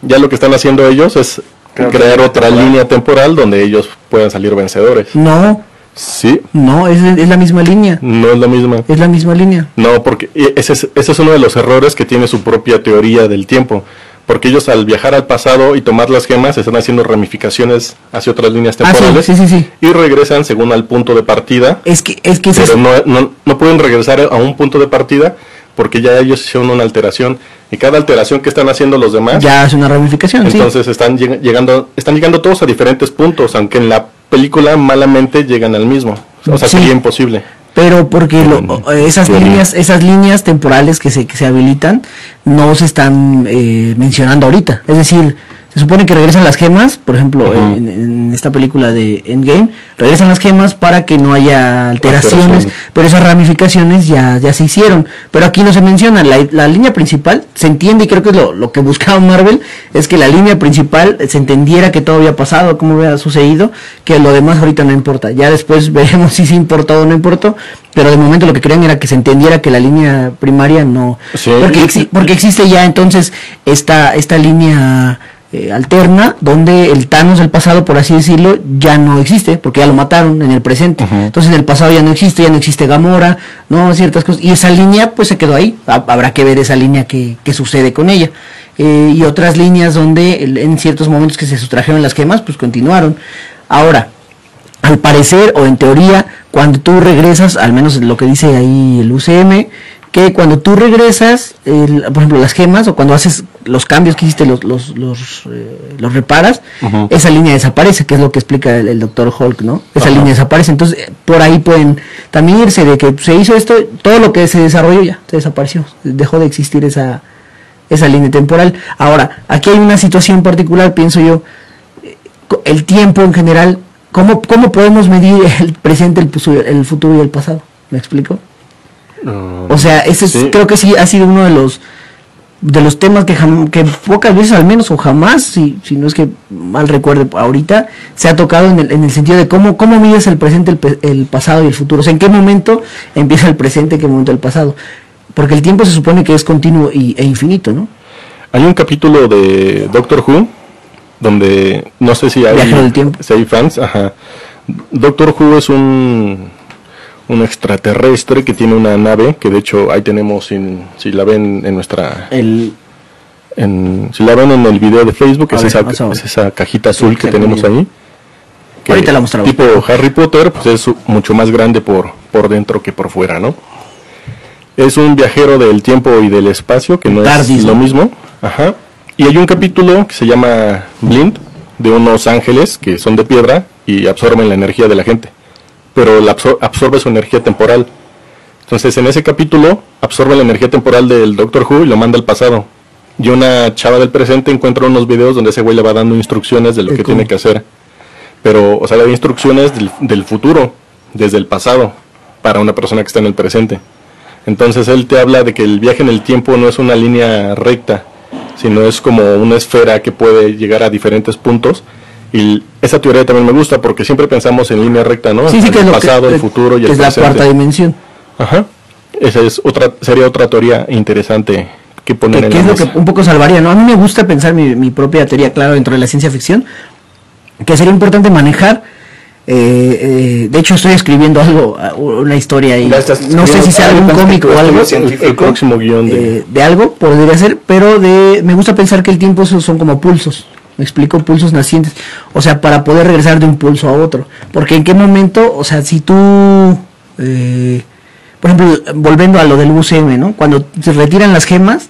Ya lo que están haciendo ellos es Crear crear otra otra temporal. línea temporal donde ellos puedan salir vencedores. No, Sí, no, es, es la misma línea, no es la misma. es la misma línea. No, porque y ese es, ese es uno de los errores que tiene su propia teoría del tiempo. Porque ellos al viajar al pasado y tomar las gemas están haciendo ramificaciones hacia otras líneas Ah, sí, temporales sí, sí, sí. y regresan según al punto de partida, Es que, es que pero no, no, no pueden regresar a un punto de partida porque ya ellos hicieron una alteración y cada alteración que están haciendo los demás, ya es una ramificación, sí. entonces están lleg- llegando están llegando todos a diferentes puntos, aunque en la película malamente llegan al mismo. O sea, Sí. sería imposible. pero porque lo- esas líneas esas líneas temporales que se que se habilitan no se están eh, mencionando ahorita es decir se supone que regresan las gemas por ejemplo en, en esta película de Endgame regresan las gemas para que no haya alteraciones pero esas ramificaciones ya ya se hicieron. Pero aquí no se menciona. La, la línea principal se entiende y creo que es lo, lo que buscaba Marvel es que la línea principal se entendiera que todo había pasado cómo había sucedido que lo demás ahorita no importa. Ya después [laughs] veremos si se importó o no importó pero de momento lo que querían era que se entendiera que la línea primaria no Sí. porque porque existe ya entonces esta esta línea eh, alterna donde el Thanos del pasado por así decirlo ya no existe porque ya lo mataron en el presente. Entonces en el pasado ya no existe ya no existe Gamora no ciertas cosas. Y esa línea pues se quedó ahí. Ha- habrá que ver esa línea que, que sucede con ella. Eh, y otras líneas donde en ciertos momentos que se sustrajeron las gemas pues continuaron. Ahora al parecer o en teoría, cuando tú regresas, al menos lo que dice ahí el UCM, que cuando tú regresas, el- por ejemplo, las gemas o cuando haces los cambios que hiciste, los, los, los, eh, los reparas, esa línea desaparece, que es lo que explica el, el doctor Hulk, ¿no? Esa línea desaparece. Entonces, eh, por ahí pueden también irse de que se hizo esto, todo lo que se desarrolló ya, se desapareció, dejó de existir esa, esa línea temporal. Ahora, aquí hay una situación particular, pienso yo, co- el tiempo en general, ¿cómo, cómo podemos medir el presente, el, el futuro y el pasado? ¿Me explico? O sea, ese es- creo que sí ha sido uno de los de los temas que, jam- que pocas veces al menos o jamás, si, si no es que mal recuerde ahorita, se ha tocado en el, en el sentido de cómo, cómo mides el presente, el, pe- el pasado y el futuro. O sea, en qué momento empieza el presente, en qué momento el pasado. Porque el tiempo se supone que es continuo y, e infinito, ¿no? Hay un capítulo de Doctor Who donde no sé si hay, Viajero del tiempo. si hay fans. Ajá. Doctor Who es un, un extraterrestre que tiene una nave que de hecho ahí tenemos, sin- si la ven en nuestra... El, En, si la ven en el video de Facebook, es, ver, esa, es esa cajita azul que tenemos ahí. que Ahorita la mostramos. Tipo Harry Potter, pues es mucho más grande por, por dentro que por fuera, ¿no? Es un viajero del tiempo y del espacio, que no Tardis, es lo mismo. Ajá. Y hay un capítulo que se llama Blind, de unos ángeles que son de piedra y absorben la energía de la gente. Pero la absor- absorbe su energía temporal. Entonces, en ese capítulo, absorbe la energía temporal del Doctor Who y lo manda al pasado. Y una chava del presente encuentra unos videos donde ese güey le va dando instrucciones de lo ¿De que cómo? tiene que hacer. Pero, o sea, le da instrucciones del, del futuro, desde el pasado, para una persona que está en el presente. Entonces, él te habla de que el viaje en el tiempo no es una línea recta, sino es como una esfera que puede llegar a diferentes puntos. Y esa teoría también me gusta porque siempre pensamos en línea recta, ¿no? sí, sí, que es el lo que- pasado, el futuro y que el es la presente. cuarta dimensión. Ajá. Esa es otra, sería otra teoría interesante que poner que, en que la es lo que un poco salvaría, ¿no? A mí me gusta pensar mi, mi propia teoría, claro, dentro de la ciencia ficción, que sería importante manejar. eh, eh, de hecho, estoy escribiendo algo, ah, una historia y no sé si sea algo, algún cómic o algo. científico. El, el próximo guion de... eh, de algo podría ser, pero de me gusta pensar que el tiempo son son como pulsos. Me explico, pulsos nacientes. O sea, para poder regresar de un pulso a otro. Porque en qué momento, o sea, si tú, eh, por ejemplo, volviendo a lo del UCM, ¿no? Cuando se retiran las gemas,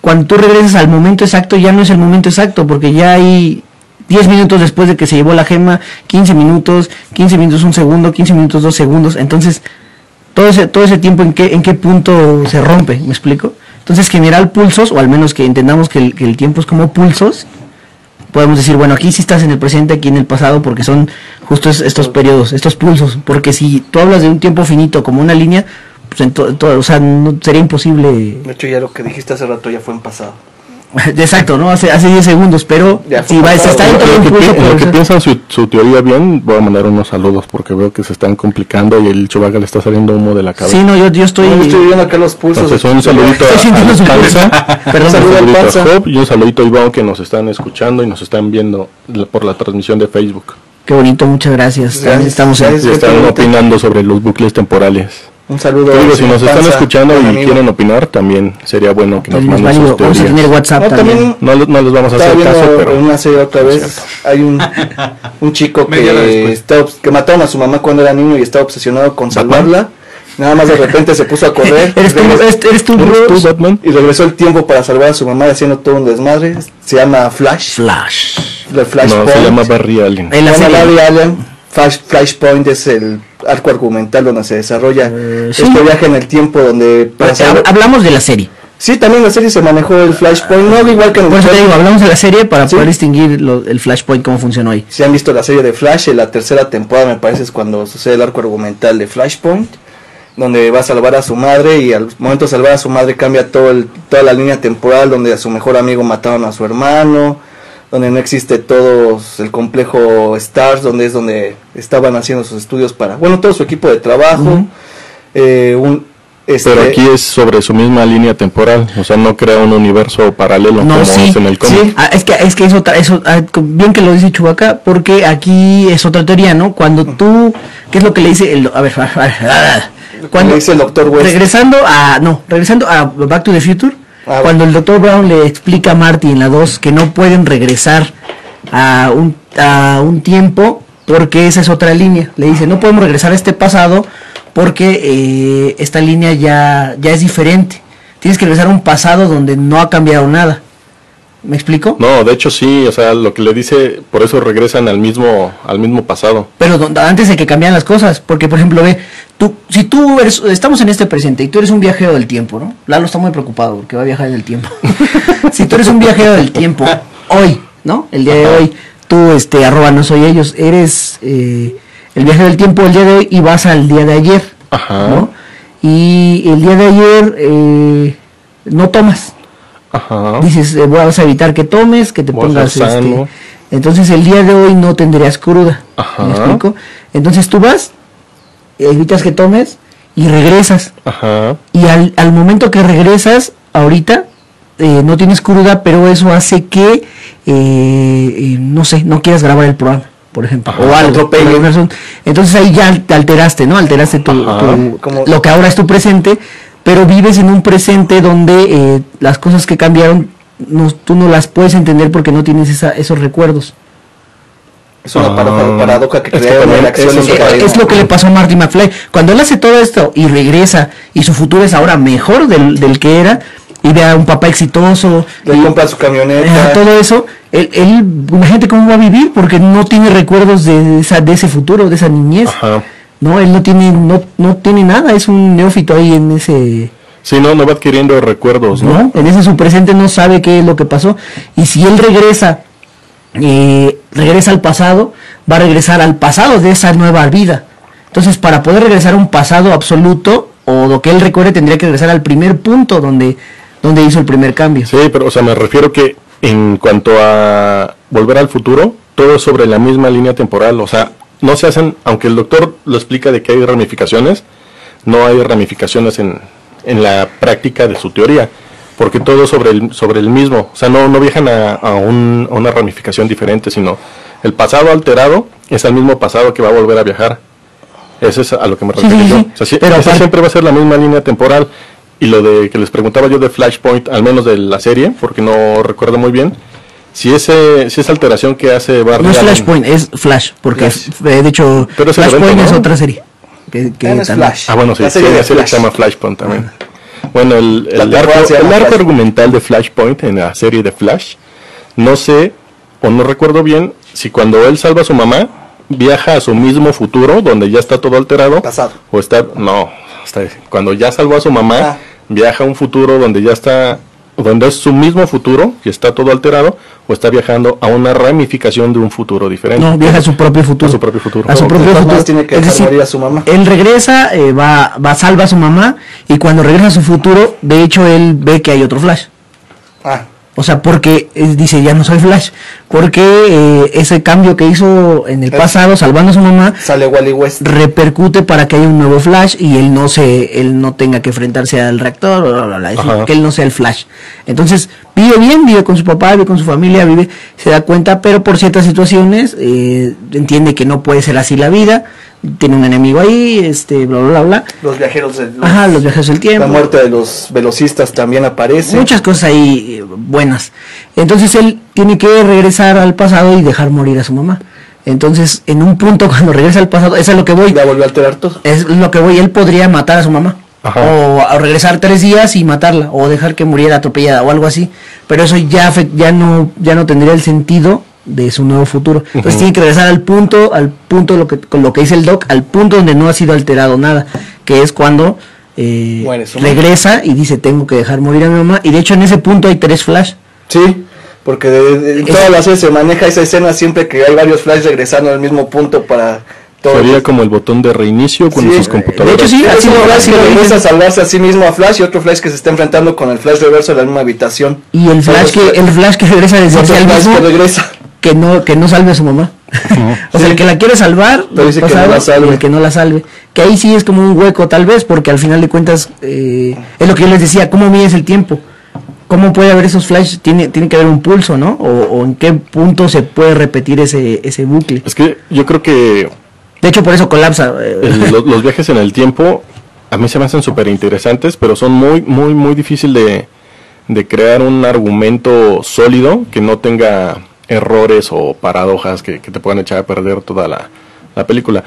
cuando tú regresas al momento exacto ya no es el momento exacto, porque ya hay 10 minutos después de que se llevó la gema, 15 minutos, 15 minutos un segundo, 15 minutos dos segundos, entonces todo ese, todo ese tiempo en qué, en qué punto se rompe, ¿me explico? Entonces generar pulsos, o al menos que entendamos que el, que el tiempo es como pulsos, podemos decir, bueno, aquí sí estás en el presente, aquí en el pasado, porque son justo es- estos periodos, estos pulsos, porque si tú hablas de un tiempo finito como una línea, pues en to- todo, o sea, no, sería imposible De hecho, ya lo que dijiste hace rato ya fue en pasado. [laughs] Exacto, ¿no? Hace, hace 10 segundos, pero Ya si va, se está En dentro de lo un que, pulso, pi- en lo pero, que o sea, piensan su, su teoría bien, voy a mandar unos saludos porque veo que se están complicando y el chubaca le está saliendo humo de la cabeza. Sí, no, yo, yo estoy... No, estoy viendo acá los pulsos. Entonces un saludito Estoy a, sintiendo a su Panza, [laughs] Perdón, un saludito a. Job y un saludito a Iván que nos están escuchando y nos están viendo la- por la transmisión de Facebook. Qué bonito, muchas gracias. Estamos gracias. Y están opinando sobre los bucles temporales. Un saludo. Digo, si nos están escuchando y amigo. quieren opinar, también sería bueno que nos también manden sus Vamos a tener teorías. WhatsApp No, también. No, no les vamos a hacer caso, pero... una serie otra vez. cierto. Hay un, [laughs] un chico que, está, que mataron a su mamá cuando era niño y estaba obsesionado con ¿Batman? salvarla. Nada más de [laughs] repente se puso a correr. Eres tú, eres, eres tú, ¿Eres tú? Batman? y regresó el tiempo para salvar a su mamá haciendo todo un desmadre. Se llama Flash. Flash. The Flash No, se llama Barry Allen. En la Se llama. Barry Allen. Flash, Flashpoint es el arco argumental donde se desarrolla Eh, este viaje en el tiempo donde Hablamos de la serie. Sí, también la serie se manejó el Flashpoint, no igual que en el Por eso te digo, hablamos de la serie para Sí. poder distinguir lo- el Flashpoint, cómo funcionó ahí. Si han visto la serie de Flash, en la tercera temporada me parece es cuando sucede el arco argumental de Flashpoint, donde va a salvar a su madre y al momento de salvar a su madre cambia todo el- toda la línea temporal, donde a su mejor amigo mataron a su hermano, donde no existe todo el complejo Stars, donde es donde estaban haciendo sus estudios para, bueno, todo su equipo de trabajo. Eh, un, este, Pero aquí es sobre su misma línea temporal, o sea, no crea un universo paralelo No, como sí, es en el cómic. sí. Ah, es que es que es otra, eso ah, bien que lo dice Chubaca, porque aquí es otra teoría, ¿no? Cuando tú, ¿qué es lo que le dice el, a ver, a ver, Cuando dice el Dr. West. regresando a, no, regresando a Back to the Future, Ah, cuando el Dr. Brown le explica a Marty en la 2 que no pueden regresar a un, a un tiempo porque esa es otra línea. Le dice, no podemos regresar a este pasado porque eh, esta línea ya, ya es diferente. Tienes que regresar a un pasado donde no ha cambiado nada. ¿Me explico? No, de hecho sí, o sea, lo que le dice, por eso regresan al mismo, al mismo pasado. Pero antes de que cambiaran las cosas, porque por ejemplo, ve, tú, si tú eres, estamos en este presente y tú eres un viajero del tiempo, ¿no? Lalo está muy preocupado porque va a viajar en el tiempo. [laughs] si tú eres un viajero del tiempo, hoy, ¿no? El día de hoy, tú, este, arroba no soy ellos, eres eh, el viajero del tiempo el día de hoy y vas al día de ayer, Ajá. ¿no? Y el día de ayer eh, no tomas, Ajá. dices, eh, vas a evitar que tomes, que te Voy pongas este, entonces el día de hoy no tendrías cruda. Ajá. ¿Me explico? Entonces tú vas, evitas que tomes y regresas. Ajá. Y al, al momento que regresas, ahorita, eh, no tienes cruda, pero eso hace que, eh, eh, no sé, no quieras grabar el programa, por ejemplo. Ajá. o algo. Entonces ahí ya te alteraste, ¿no? Alteraste tu, Ajá. tu- Como- lo que ahora es tu presente, pero vives en un presente donde eh, las cosas que cambiaron, no, tú no las puedes entender porque no tienes esa, esos recuerdos. Es una Ah. paradoja, que Es crea una en es Eh, cabeza. es lo que le pasó a Marty McFly. Cuando él hace todo esto y regresa y su futuro es ahora mejor del, del que era y ve a un papá exitoso Le y compra su eh, camioneta. todo eso, él, él, imagínate cómo va a vivir porque no tiene recuerdos de, esa, de ese futuro, de esa niñez. Ajá. No, él no tiene, no, no tiene nada, es un neófito ahí en ese, Sí, no, no va adquiriendo recuerdos, ¿no? ¿no? En ese su presente no sabe qué es lo que pasó. Y si él regresa, eh, regresa al pasado, va a regresar al pasado de esa nueva vida. Entonces, para poder regresar a un pasado absoluto, o lo que él recuerde, tendría que regresar al primer punto donde, donde hizo el primer cambio. Sí, pero, o sea, me refiero que en cuanto a volver al futuro, todo es sobre la misma línea temporal. O sea, no se hacen, aunque el doctor lo explica de que hay ramificaciones, no hay ramificaciones en, en la práctica de su teoría, porque todo es sobre el, sobre el mismo. O sea, no, no viajan a, a un- a una ramificación diferente, sino el pasado alterado es el mismo pasado que va a volver a viajar. Eso es a lo que me refiero sí, yo. sí. O sea, sí, Pero esa aparte- siempre va a ser la misma línea temporal. Y lo de que les preguntaba yo de Flashpoint, al menos de la serie, porque no recuerdo muy bien, si ese si esa alteración que hace Barry No es Allen- Flashpoint, es Flash, porque Flash. es- de hecho Pero es el Flashpoint evento, es otra serie. Que, que Ah, no es también- Flash. Ah, bueno, sí, La sí, serie de la serie Flash. se llama Flashpoint también. Bueno, el, el arco, el argumental de Flashpoint en la serie de Flash, no sé o no recuerdo bien si cuando él salva a su mamá viaja a su mismo futuro donde ya está todo alterado Pasado. o está no, cuando ya salvó a su mamá Ah. viaja a un futuro donde ya está donde es su mismo futuro y está todo alterado o está viajando a una ramificación de un futuro diferente. No, viaja a su propio futuro. A su propio futuro. A su propio futuro. tiene que Es decir, a su mamá. Él regresa, eh, va, va, salva a su mamá y cuando regresa a su futuro, de hecho él ve que hay otro Flash. Ah, O sea, porque eh, dice, ya no soy Flash. Porque eh, ese cambio que hizo en el pasado, salvando a su mamá, sale Wally West. repercute para que haya un nuevo Flash y él no se, él no tenga que enfrentarse al reactor, bla, bla, bla, decir, que él no sea el Flash. Entonces, vive bien, vive con su papá, vive con su familia, vive, se da cuenta, pero por ciertas situaciones, eh, entiende que no puede ser así la vida, tiene un enemigo ahí, este, bla, bla, bla, bla. Los viajeros del... Ajá, los viajes del tiempo. La muerte de los velocistas también aparece. Muchas cosas ahí eh, buenas. Entonces él tiene que regresar al pasado y dejar morir a su mamá. Entonces, en un punto [laughs] cuando regresa al pasado, eso es lo que voy. Ya volvió a alterar todo. Es lo que voy, él podría matar a su mamá. O regresar tres días y matarla. O dejar que muriera atropellada o algo así. Pero eso ya, ya, no, ya no tendría el sentido de su nuevo futuro. Entonces tiene que regresar al punto, al punto lo que, con lo que dice el doc, al punto donde no ha sido alterado nada. Que es cuando eh, regresa y dice tengo que dejar morir a mi mamá. Y de hecho en ese punto hay tres flash. Sí, porque de, todas las series se maneja esa escena siempre que hay varios flash regresando al mismo punto para todo. Sería como el botón de reinicio con Sí, sus de computadoras. hecho, sí, un lo- flash que lo regresa a dicen. salvarse a sí mismo a Flash y otro flash que se está enfrentando con el flash reverso de la misma habitación. Y el flash que, el flash que regresa desde el flash mismo que regresa. que no, que no salve a su mamá. [laughs] o sea, Sí. el que la quiere salvar, Pero dice que no la salve. y el que no la salve. Que ahí sí es como un hueco tal vez, porque al final de cuentas eh, es lo que yo les decía, ¿cómo mides el tiempo? ¿Cómo puede haber esos flashes? Tiene, tiene que haber un pulso, ¿no? O, o en qué punto se puede repetir ese, ese bucle. Es que yo creo que De hecho, por eso colapsa. eh, los viajes en el tiempo a mí se me hacen súper interesantes, pero son muy, muy, muy difícil de, de crear un argumento sólido que no tenga errores o paradojas que, que te puedan echar a perder toda la, la película.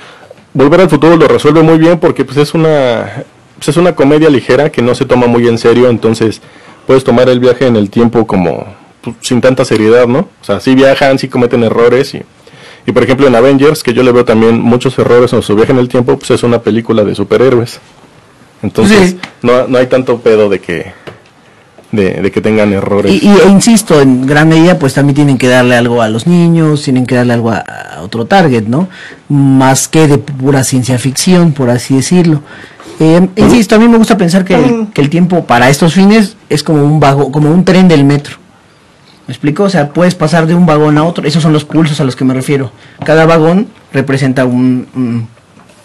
Volver al futuro lo resuelve muy bien porque pues es una pues, es una comedia ligera que no se toma muy en serio, entonces puedes tomar el viaje en el tiempo como pues, sin tanta seriedad, ¿no? O sea, sí viajan, sí cometen errores y y por ejemplo en Avengers, que yo le veo también muchos errores en su viaje en el tiempo, pues es una película de superhéroes. Entonces Sí. no, no hay tanto pedo de que de, de que tengan errores. Y, y- e insisto, en gran medida, pues también tienen que darle algo a los niños, tienen que darle algo a, a otro target, ¿no? Más que de pura ciencia ficción, por así decirlo. Eh, insisto, a mí me gusta pensar que el, que el tiempo para estos fines es como un vago, como un tren del metro. ¿Me explico? O sea, puedes pasar de un vagón a otro. Esos son los pulsos a los que me refiero. Cada vagón representa un- un-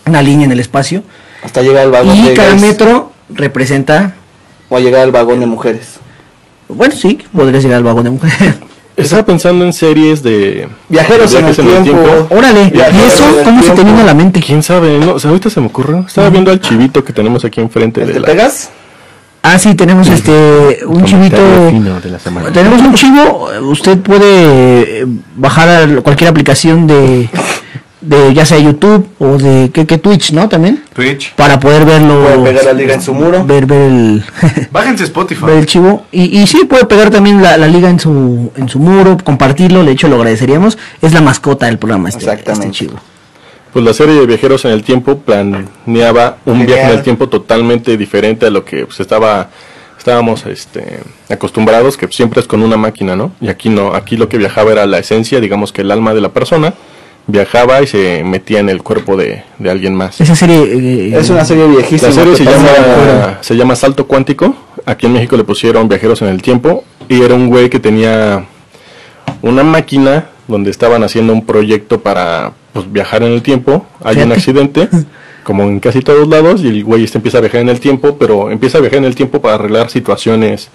una línea en el espacio. Hasta llegar al vagón Y de cada metro representa... o a llegar al vagón de mujeres. Bueno, sí, podrías llegar al vagón de mujer. [laughs] Estaba pensando en series de Viajeros en el tiempo. Órale, ¿y eso cómo se te vino a la mente? ¿Quién sabe? No, o sea, ahorita se me ocurre. Estaba viendo al chivito que tenemos aquí enfrente ¿El de te la pegas? Ah, sí, tenemos este un chivito. comentario fino de la semana. Tenemos un chivo. Usted puede eh, bajar a cualquier aplicación de, de ya sea YouTube o de que, que Twitch, ¿no? También Twitch. para poder verlo. Puede pegar la liga en su muro. Ver, ver el, [laughs] Bájense Spotify. ver el chivo y, y sí puede pegar también la, la liga en su en su muro, compartirlo. De hecho, lo agradeceríamos. Es la mascota del programa este, Exactamente. este chivo. Pues la serie de Viajeros en el Tiempo planeaba un Genial. viaje en el tiempo totalmente diferente a lo que pues, estaba estábamos este, acostumbrados, que siempre es con una máquina, ¿no? Y aquí no, aquí lo que viajaba era la esencia, digamos que el alma de la persona, viajaba y se metía en el cuerpo de, de alguien más. Esa serie eh, Es una serie viejísima. La serie se llama, se llama Salto Cuántico. Aquí en México le pusieron Viajeros en el Tiempo. Y era un güey que tenía una máquina donde estaban haciendo un proyecto para pues, viajar en el tiempo. Hay un accidente, [laughs] como en casi todos lados, y el güey este empieza a viajar en el tiempo, pero empieza a viajar en el tiempo para arreglar situaciones,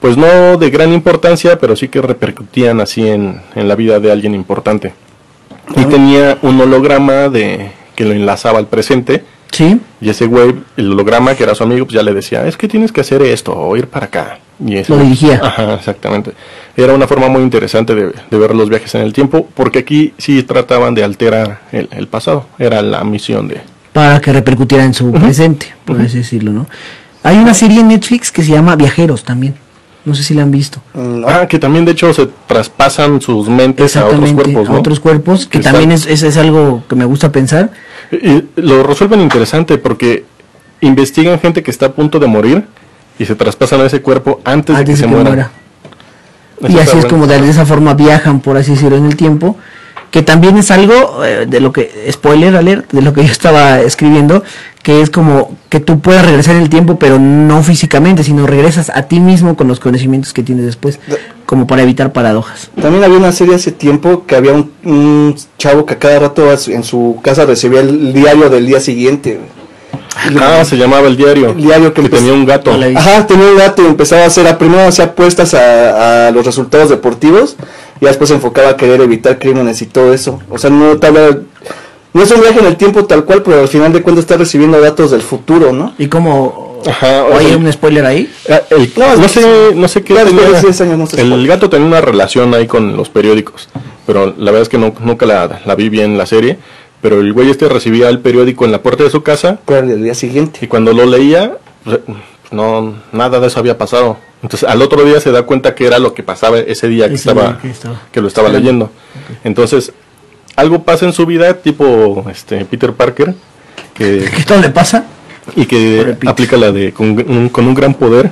pues no de gran importancia, pero sí que repercutían así en, en la vida de alguien importante. Y tenía un holograma de que lo enlazaba al presente Sí. y ese güey, el holograma que era su amigo, pues ya le decía, es que tienes que hacer esto o ir para acá. Y eso, Lo dirigía. Ajá, exactamente. Era una forma muy interesante de, de ver los viajes en el tiempo, porque aquí sí trataban de alterar el, el pasado. Era la misión de... para que repercutiera en su presente, por así decirlo, ¿no? Hay una serie en Netflix que se llama Viajeros también. No sé si la han visto. Mm. Ah, que también de hecho se traspasan sus mentes a otros cuerpos, a ¿no? otros cuerpos, que Que también están- es, es, es algo que me gusta pensar. Y lo resuelven interesante porque investigan gente que está a punto de morir y se traspasan a ese cuerpo antes, de que antes se de que muera. Y así es como de, esa forma viajan, por así decirlo, en el tiempo. Que también es algo eh, de lo que, spoiler alert, de lo que yo estaba escribiendo, que es como que tú puedas regresar en el tiempo, pero no físicamente, sino regresas a ti mismo con los conocimientos que tienes después, como para evitar paradojas. También había una serie hace tiempo que había un, un chavo que a cada rato en su casa recibía el diario del día siguiente. Ah, se llamaba el diario. El diario que que empezó- tenía un gato. Ajá, tenía un gato y empezaba a hacer, a primero hacía apuestas a, a los resultados deportivos y después se enfocaba a querer evitar crímenes y todo eso. O sea, no, te habla- no es un viaje en el tiempo tal cual, pero al final de cuentas está recibiendo datos del futuro, ¿no? Y como, Ajá, ¿o o hay sea, un spoiler ahí? Ah, el- No, sé, no sé qué Ya después de tenía. 10 años no se el gato tenía una relación ahí con los periódicos, pero la verdad es que no- nunca la, la vi bien la serie. Pero el güey este recibía el periódico en la puerta de su casa ¿Cuál era el día siguiente? y cuando lo leía, no nada de eso había pasado. Entonces al otro día se da cuenta que era lo que pasaba ese día que, Ese estaba, día que estaba. que lo estaba leyendo. Entonces algo pasa en su vida, tipo este Peter Parker, que, [laughs] ¿Qué todo le pasa? Y que aplica la de con un- con un gran poder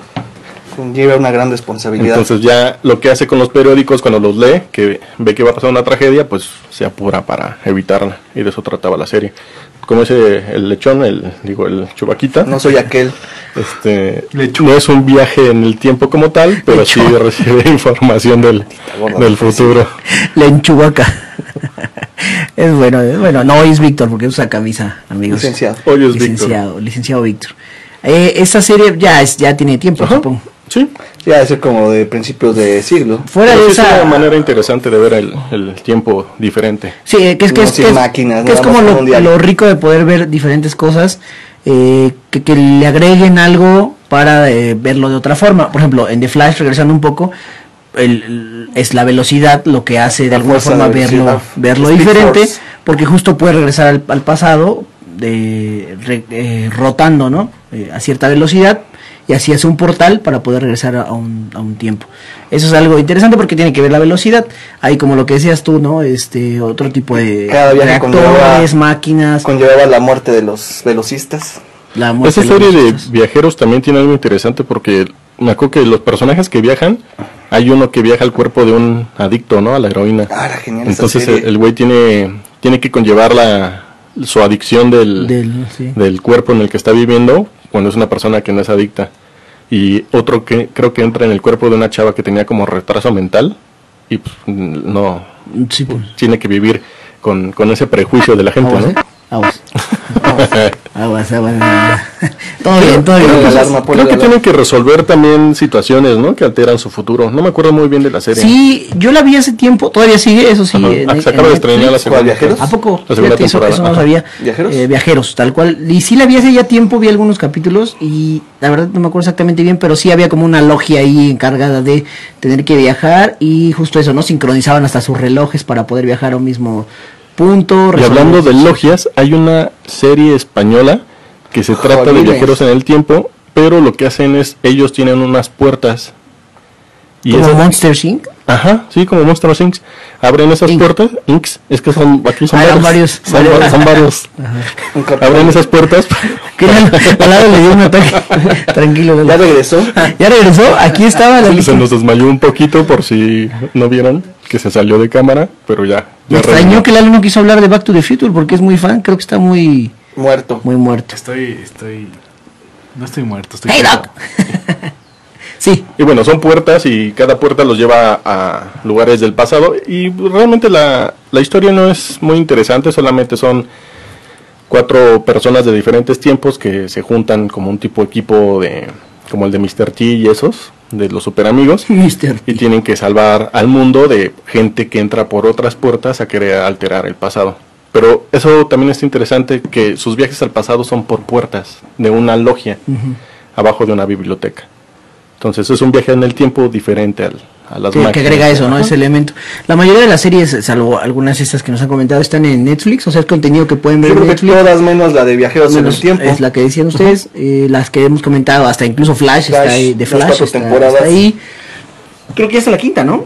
Lleva una gran responsabilidad. Entonces ya lo que hace con los periódicos cuando los lee, que ve que va a pasar una tragedia, pues se apura para evitarla. Y de eso trataba la serie. Como ese el lechón, el digo el chubaquita, no soy aquel. este no es un viaje en el tiempo como tal, pero sí recibe [laughs] información del, del futuro. La enchubaca. [laughs] es bueno, es bueno. No, hoy es Víctor porque usa camisa, amigos. Licenciado. Hoy es Víctor. licenciado, licenciado Víctor. Eh, esta serie ya es, ya tiene tiempo, Ajá. supongo. Sí, Ya es como de principios de siglo. Fuera pero de sí es esa una manera interesante de ver el, el tiempo diferente. Sí, eh, que es que No es, que es- máquinas, que es como lo, lo rico de poder ver diferentes cosas, eh, que, que le agreguen algo para eh, verlo de otra forma. Por ejemplo, en The Flash, regresando un poco, el- el- es la velocidad lo que hace de La alguna forma de verlo, verlo Speed diferente, Force. porque justo puede regresar al, al pasado de, re- eh, rotando ¿no? Eh, a cierta velocidad y así hace un portal para poder regresar a un, a un tiempo. Eso es algo interesante porque tiene que ver la velocidad. Hay como lo que decías tú, ¿no? Este otro tipo de Cada viaje reactores, máquinas, Conllevaba la muerte de los velocistas. la muerte Esa de los serie de viajeros también tiene algo interesante porque me acuerdo que los personajes que viajan, hay uno que viaja al cuerpo de un adicto, ¿no? A la heroína. Ah, genial esa Entonces serie. el güey tiene, tiene que conllevar la, su adicción del, Del- sí. del cuerpo en el que está viviendo cuando es una persona que no es adicta. Y otro que creo que entra en el cuerpo de una chava que tenía como retraso mental y pues, no Sí, pues. tiene que vivir con, con ese prejuicio de la gente, Aguas, ¿no? [laughs] Aguas. Aguas, aguas. todo bien, todo bien. Pues, creo que tienen que resolver también situaciones, ¿no? Que alteran su futuro. No me acuerdo muy bien de la serie. Sí, yo la vi hace tiempo, todavía sigue, eso sí. Ajá. en- Ah, se acaba de estrenar la segunda. ¿Viajeros? ¿A poco? La segunda Fíjate, eso, temporada. eso no ajá. sabía. ¿Viajeros? Eh, viajeros, tal cual. Y sí la vi hace ya tiempo, vi algunos capítulos y la verdad no me acuerdo exactamente bien, pero sí había como una logia ahí encargada de tener que viajar y justo eso, ¿no? Sincronizaban hasta sus relojes para poder viajar a un mismo punto. Y hablando de logias, hay una serie española que se trata de Jolines. viajeros en el tiempo, pero lo que hacen es, ellos tienen unas puertas. Y Como esas- Monster Inc. Ajá, sí, como Monster Inc. Abren esas Inc. puertas, Inks, es que son, aquí son Ah, varios, varios, son, varios. son varios. [laughs] Capitán. Abren esas puertas, al lado le dio un ataque. [laughs] Tranquilo. Ya regresó. Ya regresó, aquí estaba la se nos desmayó un poquito por si no vieron que se salió de cámara, pero ya. Me extrañó que Lalo no quiso hablar de Back to the Future porque es muy fan, creo que está muy Muerto. muy muerto. Estoy, estoy. No estoy muerto, estoy. Hey. Doc. [laughs] sí, Y bueno, son puertas y cada puerta los lleva a lugares del pasado y realmente la, la historia no es muy interesante, solamente son cuatro personas de diferentes tiempos que se juntan como un tipo equipo de como el de Mr. T y esos, de los super amigos Mister. y tienen que salvar al mundo de gente que entra por otras puertas a querer alterar el pasado. Pero eso también es interesante que sus viajes al pasado son por puertas de una logia abajo de una biblioteca. Entonces es un viaje en el tiempo diferente al, a las que, agrega eso, ¿no? Ajá. Ese elemento. La mayoría de las series, salvo algunas de estas que nos han comentado, están en Netflix, o sea, es contenido que pueden ver Yo en creo que Netflix. todas menos la de viajeros en Menos el tiempo. Es la que decían ustedes, eh, las que hemos comentado, hasta incluso Flash, está ahí, de las Flash está, temporadas. está ahí. Creo que ya está la quinta, ¿no?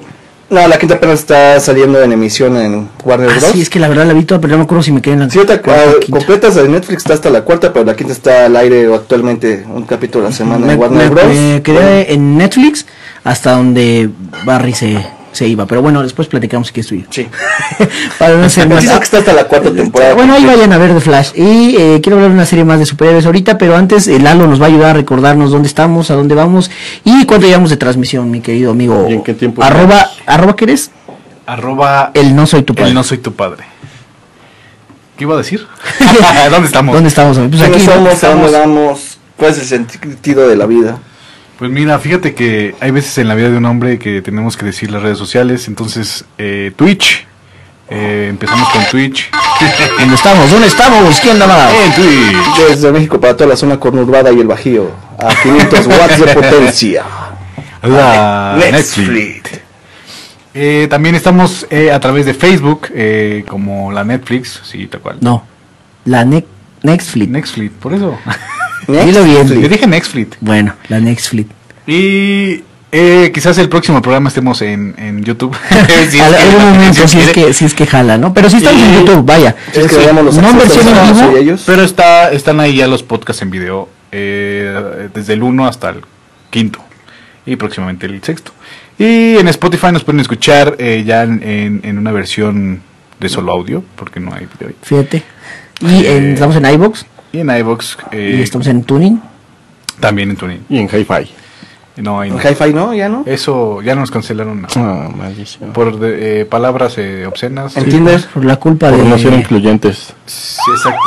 No, la quinta apenas está saliendo en emisión en Warner Ah, Bros. sí, es que la verdad la vi toda, pero no me acuerdo si me quedé en la Sí, cuarta, quinta. completas de Netflix está hasta la cuarta, pero la quinta está al aire actualmente un capítulo a la semana me, en Warner me- Bros. me quedé en Netflix hasta donde Barry se, se iba, pero bueno, después platicamos que estudió. Sí. [laughs] Para no ser [laughs] más. Que está hasta la cuarta temporada. Bueno, ahí vayan a ver The Flash. Y eh, quiero hablar de una serie más de superhéroes ahorita, pero antes el Lalo nos va a ayudar a recordarnos dónde estamos, a dónde vamos y cuánto llevamos de transmisión, mi querido amigo. ¿Y en qué tiempo Arroba, arroba ¿qué eres? Arroba El no soy tu padre. el no soy tu padre. ¿Qué iba a decir? [laughs] ¿Dónde estamos? ¿Dónde estamos? Pues ¿Quiénes aquí. estamos. ¿Cuál es el sentido de la vida? Pues mira, fíjate que hay veces en la vida de un hombre que tenemos que decir las redes sociales. Entonces, eh, Twitch. eh, empezamos con Twitch. [laughs] ¿Dónde estamos? ¿Dónde estamos? ¿Quién anda más? en Twitch. Desde México para toda la zona conurbada y el Bajío. A 500 watts de potencia. [laughs] La Netflix. Eh, también estamos eh, a través de Facebook, eh, como la Netflix, sí, tal cual. No. La ne Nextflix. Netflix, por eso. [laughs] Dilo bien. Yo dije Netflix. Bueno, la Nextflix. Y eh, quizás el próximo programa estemos en, en YouTube. [laughs] [laughs] Si es algún momento, si es, que, si es que jala, ¿no? Pero si estamos Y- en YouTube, vaya. Es que veamos los no versión en vivo, ellos. Pero está, están ahí ya los podcasts en video, eh, desde el 1 hasta el quinto y próximamente el sexto. Y en Spotify nos pueden escuchar eh, ya en, en- en una versión de solo audio, porque no hay video. Fíjate. Y en- Eh, estamos en iBox Y en iVoox eh, y estamos en Tuning. también en TuneIn. Y en Hi-Fi. No, En no. Hi-Fi no, ya no. Eso ya nos cancelaron Ah, maldición. por de- eh, palabras eh, obscenas. En Tinder. Por la culpa Por de. no ser incluyentes. Sí, exacto.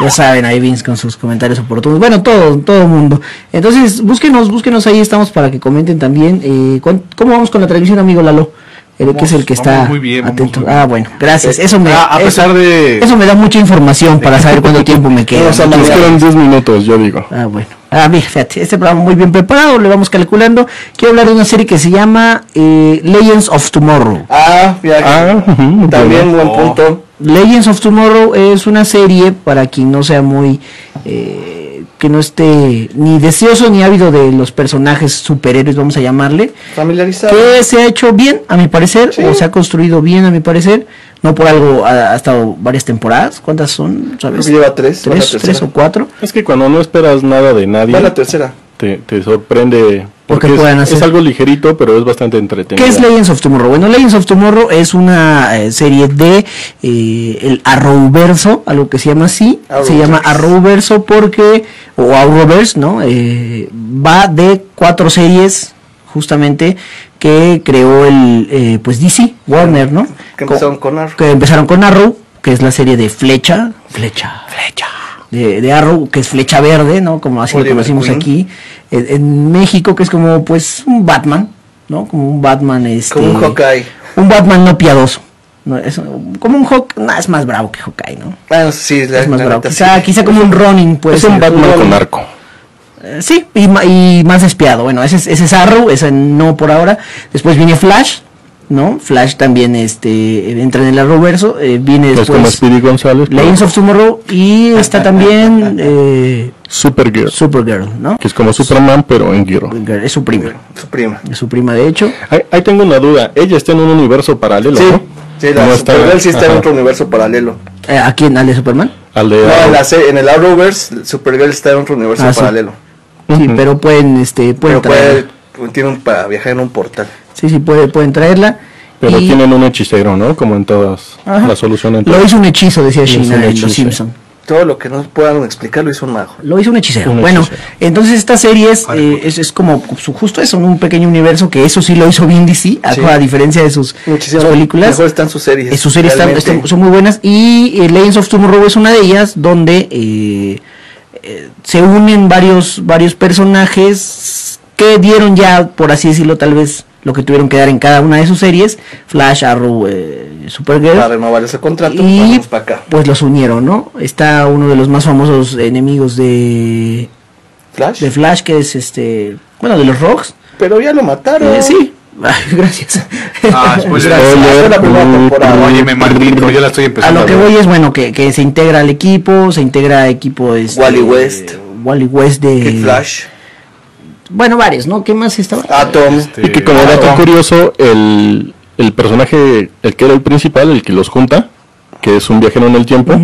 Ya saben, ahí Vince con sus comentarios oportunos. Bueno, todo, todo el mundo. Entonces, búsquenos, búsquenos ahí, estamos para que comenten también. Eh, ¿cuán- ¿Cómo vamos con la transmisión, amigo Lalo? El que es el que Vamos está muy bien, vamos atento. muy bien. Ah, bueno, gracias. Eso me, Ah, a eso- pesar de... eso me da mucha información para saber [laughs] cuánto tiempo me queda. Vamos a ¿no? Nos quedan 10 minutos, yo digo. Ah, bueno. Ah, mira, fíjate, este programa muy bien preparado, le vamos calculando. Quiero hablar de una serie que se llama eh, Legends of Tomorrow. Ah, ya. Ah, También buen Oh. punto. Legends of Tomorrow es una serie para quien no sea muy eh, que no esté ni deseoso ni ávido de los personajes superhéroes, vamos a llamarle, Familiarizado. que se ha hecho bien, a mi parecer, Sí. o se ha construido bien, a mi parecer. No por algo ha, ha estado varias temporadas. ¿Cuántas son? Creo ¿Sabes? que lleva tres. va la ¿Tres, tercera. tres o cuatro? Es que cuando no esperas nada de nadie, Va la tercera. te, te sorprende. Porque es, hacer- es algo ligerito, pero es bastante entretenido. ¿Qué es Legends of Tomorrow? Bueno, Legends of Tomorrow es una eh, serie de eh, el Arrowverso, algo que se llama así. Se llama Arrowverso porque, o Arrowverse, ¿no? Eh, va de cuatro series, justamente, que creó el, eh, pues DC, Warner, ¿no? Que empezaron con Arrow. que empezaron con Arrow, que es la serie de Flecha, Flecha, Flecha, de, de Arrow, que es Flecha Verde, ¿no? Como así lo conocimos Queen. aquí, en, en México, que es como, pues, un Batman, ¿no? Como un Batman, este... Como un Hawkeye. Un Batman no piadoso. No, es, como un Hawk, no, es más bravo que Hawkeye, ¿no? Bueno, sí, la, Es más la bravo. neta, Quizá, sí. quizá como un Ronin, pues. es un Batman con arco. Eh, sí, y, más despiado. Bueno, ese, es- ese es Arrow, ese no por ahora. Después viene Flash, ¿no? Flash también este entra en el Arrowverso. Eh, viene Es como después Speedy González. Legends of Tomorrow y está [laughs] también eh, Supergirl. Supergirl, ¿no? Que es como Superman, pero en Giro. Supergirl, Es su prima. Su prima. Es su prima, de hecho. Ahí, ahí tengo una duda. Ella está en un universo paralelo, Sí, ¿no? sí, la No está- Supergirl sí está en ajá. otro universo paralelo. Eh, ¿A quién? ¿Al de Superman? Al de No, en, Arrow. la en el Arrowverse, Supergirl está en otro universo Ah, paralelo. Sí, Ujú. pero pueden, este, pueden Pero puede, traerla. tiene un, para viajar en un portal. Sí, sí, puede, pueden traerla. Pero Y tienen un hechicero, ¿no? Como en todas. Ajá. La solución en Lo hizo un hechizo, decía un en hechizo. Los Simpson. Todo lo que no puedan explicar lo hizo un mago. Lo hizo un hechicero. Un bueno, hechicero. entonces esta serie es, eh, es, es como su- justo eso, un pequeño universo que eso sí lo hizo bien DC, a- Sí. a diferencia de sus, sus películas. Mejor están sus series. Eh, sus series están- son muy buenas y eh, Legends of Tomorrow es una de ellas donde eh, eh, se unen varios varios personajes que dieron ya, por así decirlo, tal vez lo que tuvieron que dar en cada una de sus series, Flash, Arrow, eh, Supergirl. Para renovar ese contrato, y vamos para acá. pues los unieron, ¿no? Está uno de los más famosos enemigos de, Flash. de Flash, que es este, bueno, de los Rocks. Pero ya lo mataron. Eh, sí, Ay, [laughs] gracias. Ah. Esta es la primera temporada. Óyeme, pero yo la estoy A empezando lo que ver. voy es bueno que, que se integra al equipo, se integra equipo este, Wally West. Wally West de Kid Flash. Bueno, varios, ¿no? ¿Qué más estaba? Atom. Este, Y que como dato curioso, el, el personaje, el que era el principal, el que los junta, que es un viajero en el tiempo,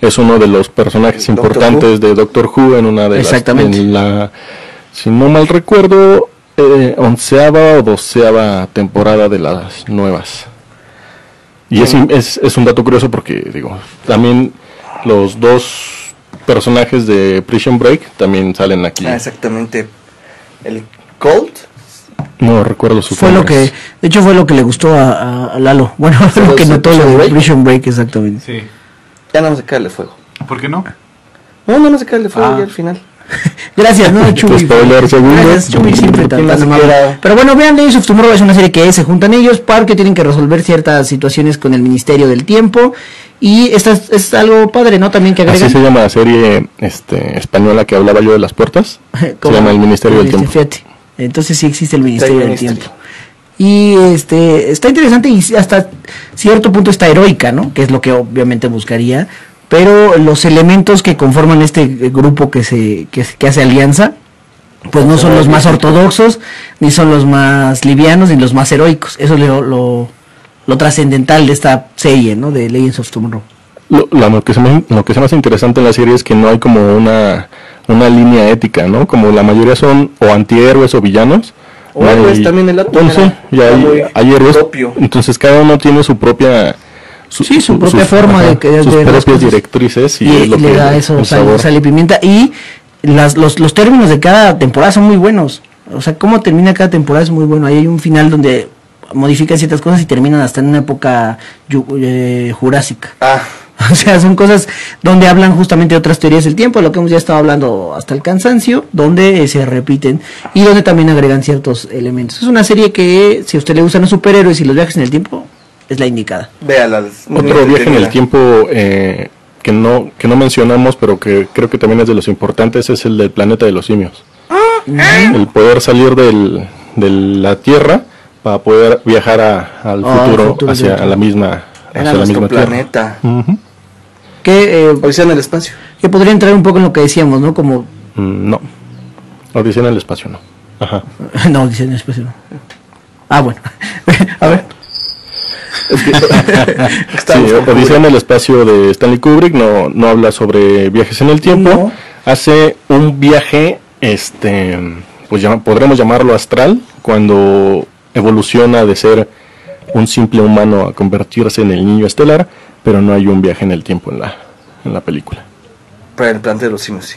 es uno de los personajes Doctor importantes de Doctor Who en una de Exactamente. las... en la, si no mal recuerdo, eh, onceava o doceava temporada de las nuevas. Y es, es, es un dato curioso porque, digo, también los dos personajes de Prison Break también salen aquí. Ah, exactamente. El Colt. No recuerdo sus Fue lo que, de hecho fue lo que le gustó a, a- a Lalo. [laughs] Bueno, fue lo que ¿Los de notó lo de Break? Prison Break, exactamente. Sí. Ya no me sé caerle fuego. ¿Por qué no? No, no me sé caerle fuego Ah. ya al final. [laughs] Gracias, ¿no? [laughs] Chuy. spoiler. Gracias, Chuy, siempre tan. Pero bueno, vean, Days of Tomorrow es una serie que se juntan ellos porque tienen que resolver ciertas situaciones con el Ministerio del Tiempo. Y esta es, es algo padre, ¿no? También que Así agregan. se llama la serie este, española que hablaba yo de las puertas. [laughs] Se Como- llama El Ministerio del Tiempo. fíjate. Entonces sí existe el Ministerio del Ministerio. Tiempo. Y este está interesante y hasta cierto punto está heroica, ¿no? Que es lo que obviamente buscaría. Pero los elementos que conforman este eh, grupo que se que, que hace alianza, pues no son los más ortodoxos, ni son los más livianos, ni los más heroicos. Eso es lo, lo, lo trascendental de esta serie, ¿no? De Legends of Tomorrow. Lo, lo que se me, lo que se me hace interesante en la serie es que no hay como una, una línea ética, ¿no? Como la mayoría son o antihéroes o villanos. O no héroes, hay- también el Atom Bueno, sí, ya hay, hay héroes. propio. Entonces cada uno tiene su propia... Sí, su propia forma de- de sus las propias cosas. directrices y, y, es lo y le da eso sal, sabor. sal y pimienta y las, los, los términos de cada temporada son muy buenos. O sea cómo termina cada temporada es muy bueno. Ahí hay un final donde modifican ciertas cosas y terminan hasta en una época yu- eh, jurásica. Ah, [laughs] o sea son cosas donde hablan justamente de otras teorías del tiempo lo que hemos ya estado hablando hasta el cansancio donde eh, se repiten y donde también agregan ciertos elementos. Es una serie que si a usted le gustan los superhéroes y los viajes en el tiempo es la indicada véala. es muy Otro viaje en el tiempo eh, que no que no mencionamos, pero que creo que también es de los importantes, es el del planeta de los simios. El poder salir del, de la Tierra para poder viajar a- al Ah, futuro, futuro, hacia a la misma hacia la misma planeta. Que eh, Hoy sea en el espacio. que podría entrar un poco en lo que decíamos no como Mm, no. Odisea en el espacio, no. Ajá. [laughs] no, dice en espacio no. Ah, bueno. [laughs] a ver. [laughs] Sí, Odisea en el espacio de Stanley Kubrick no, no habla sobre viajes en el tiempo. No. Hace un viaje, este, pues llama- podremos llamarlo astral, cuando evoluciona de ser un simple humano a convertirse en el niño estelar, pero no hay un viaje en el tiempo en la, en la película. Para el planeta de los simios, sí.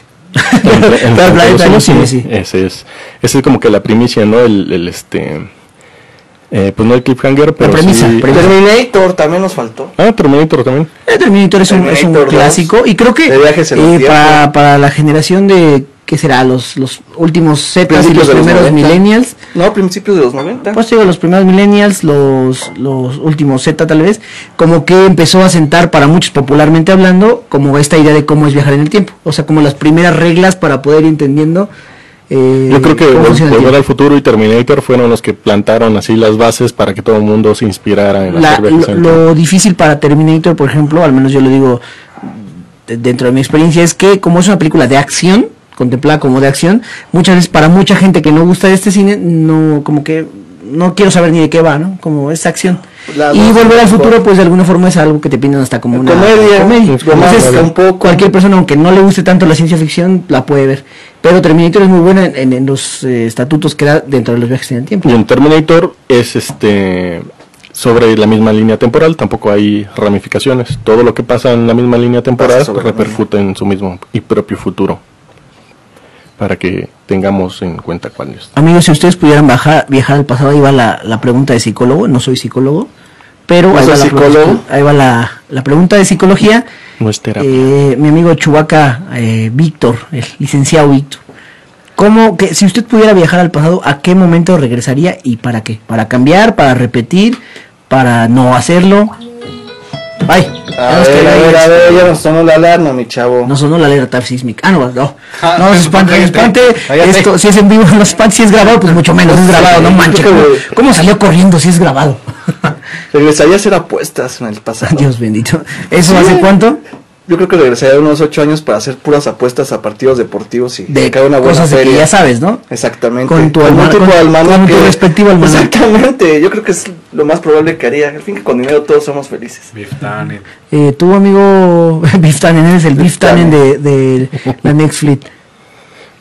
En- en- Pero el planeta de los simios, sí. Ese es, ese es como que la primicia, ¿no? El, el, este, eh, pues no el cliffhanger, pero premisa, sí- premisa. Terminator también nos faltó. Ah, Terminator también. Eh, Terminator es un, es un Terminator 2, clásico y creo que eh, para, para la generación de, ¿qué será? Los, los últimos Z y Principios los de los primeros 90. millennials. No, principios de los 90. Pues digo, los primeros millennials, los, los últimos Z tal vez, como que empezó a sentar para muchos popularmente hablando, como esta idea de cómo es viajar en el tiempo. O sea, como las primeras reglas para poder ir entendiendo. Eh, Yo creo que Volver al Futuro y Terminator fueron los que plantaron así las bases para que todo el mundo se inspirara en La- lo, lo difícil para Terminator, por ejemplo, al menos yo lo digo de- dentro de mi experiencia, es que como es una película de acción, contemplada como de acción, muchas veces para mucha gente que no gusta de este cine, no, como que no quiero saber ni de qué va, ¿no? Como es acción. La y volver al futuro, pues de alguna forma es algo que te pintan hasta como una Comedia, comedia. Entonces, un poco. cualquier persona, aunque no le guste tanto la ciencia ficción, la puede ver. Pero Terminator es muy buena en, en- en los eh, estatutos que da dentro de los viajes en el tiempo. Y en Terminator es este sobre la misma línea temporal, tampoco hay ramificaciones. Todo lo que pasa en la misma línea temporal repercute en su mismo y propio futuro. Para que tengamos en cuenta cuál es. Amigos, si ustedes pudieran bajar, viajar al pasado, ahí va la, la pregunta de psicólogo. No soy psicólogo, pero ¿No ahí, va la, psicólogo? ahí va la, la pregunta de psicología. No es terapia. Eh, mi amigo Chubaca, eh, Víctor, el licenciado Víctor. ¿Cómo que si usted pudiera viajar al pasado, a qué momento regresaría y para qué? ¿Para cambiar, para repetir, para no hacerlo? Ay, A ver, a ver, a ver, ya nos sonó la alarma, mi chavo. No sonó la alerta sísmica. Ah, no, no. Ah, No, se espante, se espante. Esto, si es en vivo, [laughs] no se espante. Si es grabado, pues mucho menos. Es grabado, no manches. ¿Cómo, salió corriendo si es grabado? Regresaría a hacer apuestas en el pasado. Dios bendito. ¿Eso hace cuánto? Yo creo que regresaría unos ocho años para hacer puras apuestas a partidos deportivos y De sacar una buena cosas de que ya sabes, ¿no? Exactamente. Con tu alma- con- con tu respectivo almanaque. Exactamente. Yo creo que es lo más probable que haría. Al fin que con dinero todos somos felices. Beef Tannen. Eh, tu amigo [laughs] Biff Tannen, eres el Tannen de, de la Next Fleet.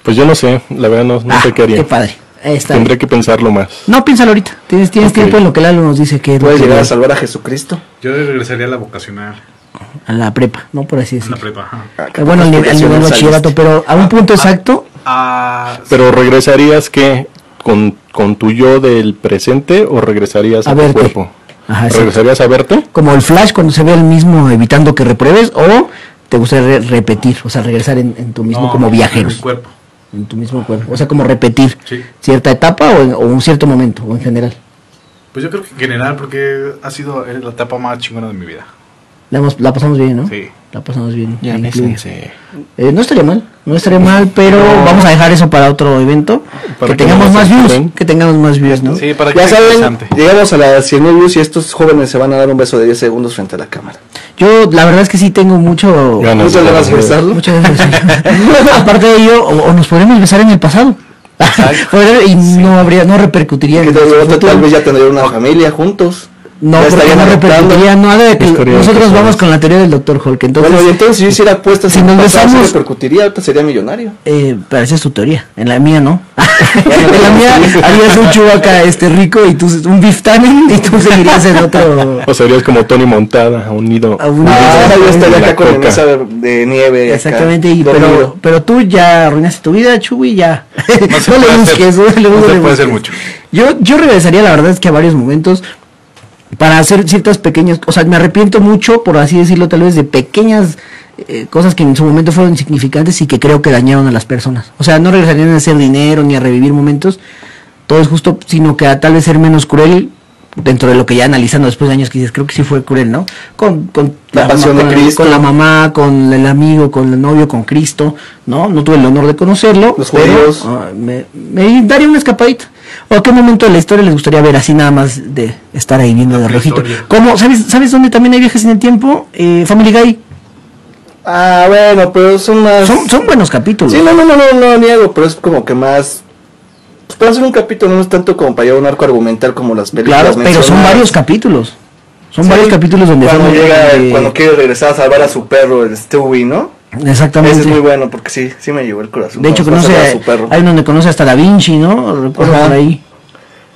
Pues yo no sé, la verdad no, no Ah, sé qué haría. Qué padre. Ahí está. Tendré que pensarlo más. No, piénsalo ahorita. Tienes, tienes tiempo en lo que Lalo nos dice que es Puedes llegar a salvar a Jesucristo. Yo regresaría a la vocacional. A la prepa, ¿no? Por así En la decirlo. prepa. ajá. Ah, Bueno, al nivel, bachillerato, pero a un punto exacto, Ah, Pero regresarías que con, con tu yo del presente o regresarías a, A tu verte. cuerpo? Ajá, exacto. ¿Regresarías a verte? como el flash cuando se ve el mismo evitando que repruebes, o te gustaría re- repetir, o sea, regresar en, en tu mismo no, como en cuerpo. en tu mismo cuerpo, o sea, como repetir Sí. cierta etapa o, o un cierto momento, o en general. Pues yo creo que en general, porque ha sido eh, la etapa más chingona de mi vida. La, hemos- la pasamos bien, ¿no? Sí. La pasamos bien. Ya. Eh, no estaría mal, no estaría mal, pero vamos a dejar eso para otro evento. Para que que tengamos no más views, que tengamos más views, ¿no? Sí, para que Ya sea saben, interesante. llegamos a las 100 mil views y estos jóvenes se van a dar un beso de 10 segundos frente a la cámara. Yo la verdad es que sí tengo mucho... Ganas Muchas de- ganas de besarlo. Muchas gracias. Aparte de ello, o, o nos podremos besar en el pasado. [laughs] Y no habría, no repercutiría en tal, tal vez ya tendrían una familia juntos. No, Ya porque no repercutiría nada de que nosotros vamos con la teoría del Dr. Hulk. Entonces, bueno, y entonces si yo hiciera apuestas si nos besamos- repercutiría, ahorita sería millonario. eh, pero esa es tu teoría. En la mía no. [laughs] [laughs] en la mía harías un chubaca este rico y tú un beef tannen y tú seguirías en otro. O serías como Tony Montada, unido. A un- Ah, Ah, yo estaría la acá con coca. mesa de nieve. Exactamente, y, pero, pero tú ya arruinaste tu vida, Chuy, ya. [laughs] No se le busques, no le no se busques. puede hacer mucho. Yo, yo regresaría, la verdad es que a varios momentos para hacer ciertas pequeñas, o sea, me arrepiento mucho, por así decirlo, tal vez de pequeñas eh, cosas que en su momento fueron insignificantes y que creo que dañaron a las personas. O sea, no regresarían a hacer dinero ni a revivir momentos, todo es justo, sino que a tal vez ser menos cruel dentro de lo que ya analizando después de años que dices, creo que sí fue cruel, ¿no? Con, con La pasión de Cristo. con la mamá, con el amigo, con el novio, con Cristo, ¿no? No tuve el honor de conocerlo. Los pero, judíos. ah, me, me daría una escapadita. ¿O a qué momento de la historia les gustaría ver así nada más de estar ahí viendo de rojito? ¿Cómo? ¿Sabes, ¿Sabes dónde también hay viajes en el tiempo? Eh, Family Guy. Ah, bueno, pero son más... Son, son buenos capítulos. Sí, no, no, no, no, no niego, pero es como que más... Pues para hacer un capítulo no es tanto como para llevar un arco argumental como las películas claro, pero son varios capítulos. Son Sí, varios capítulos donde Cuando llega, eh, cuando quiere regresar a salvar a su perro, el Stewie, ¿no? Exactamente. Ese es muy bueno porque sí, sí me llevó el corazón. De hecho, a conoce, a su perro. hay donde conoce hasta Da Vinci, ¿no? Recuerdo por ahí.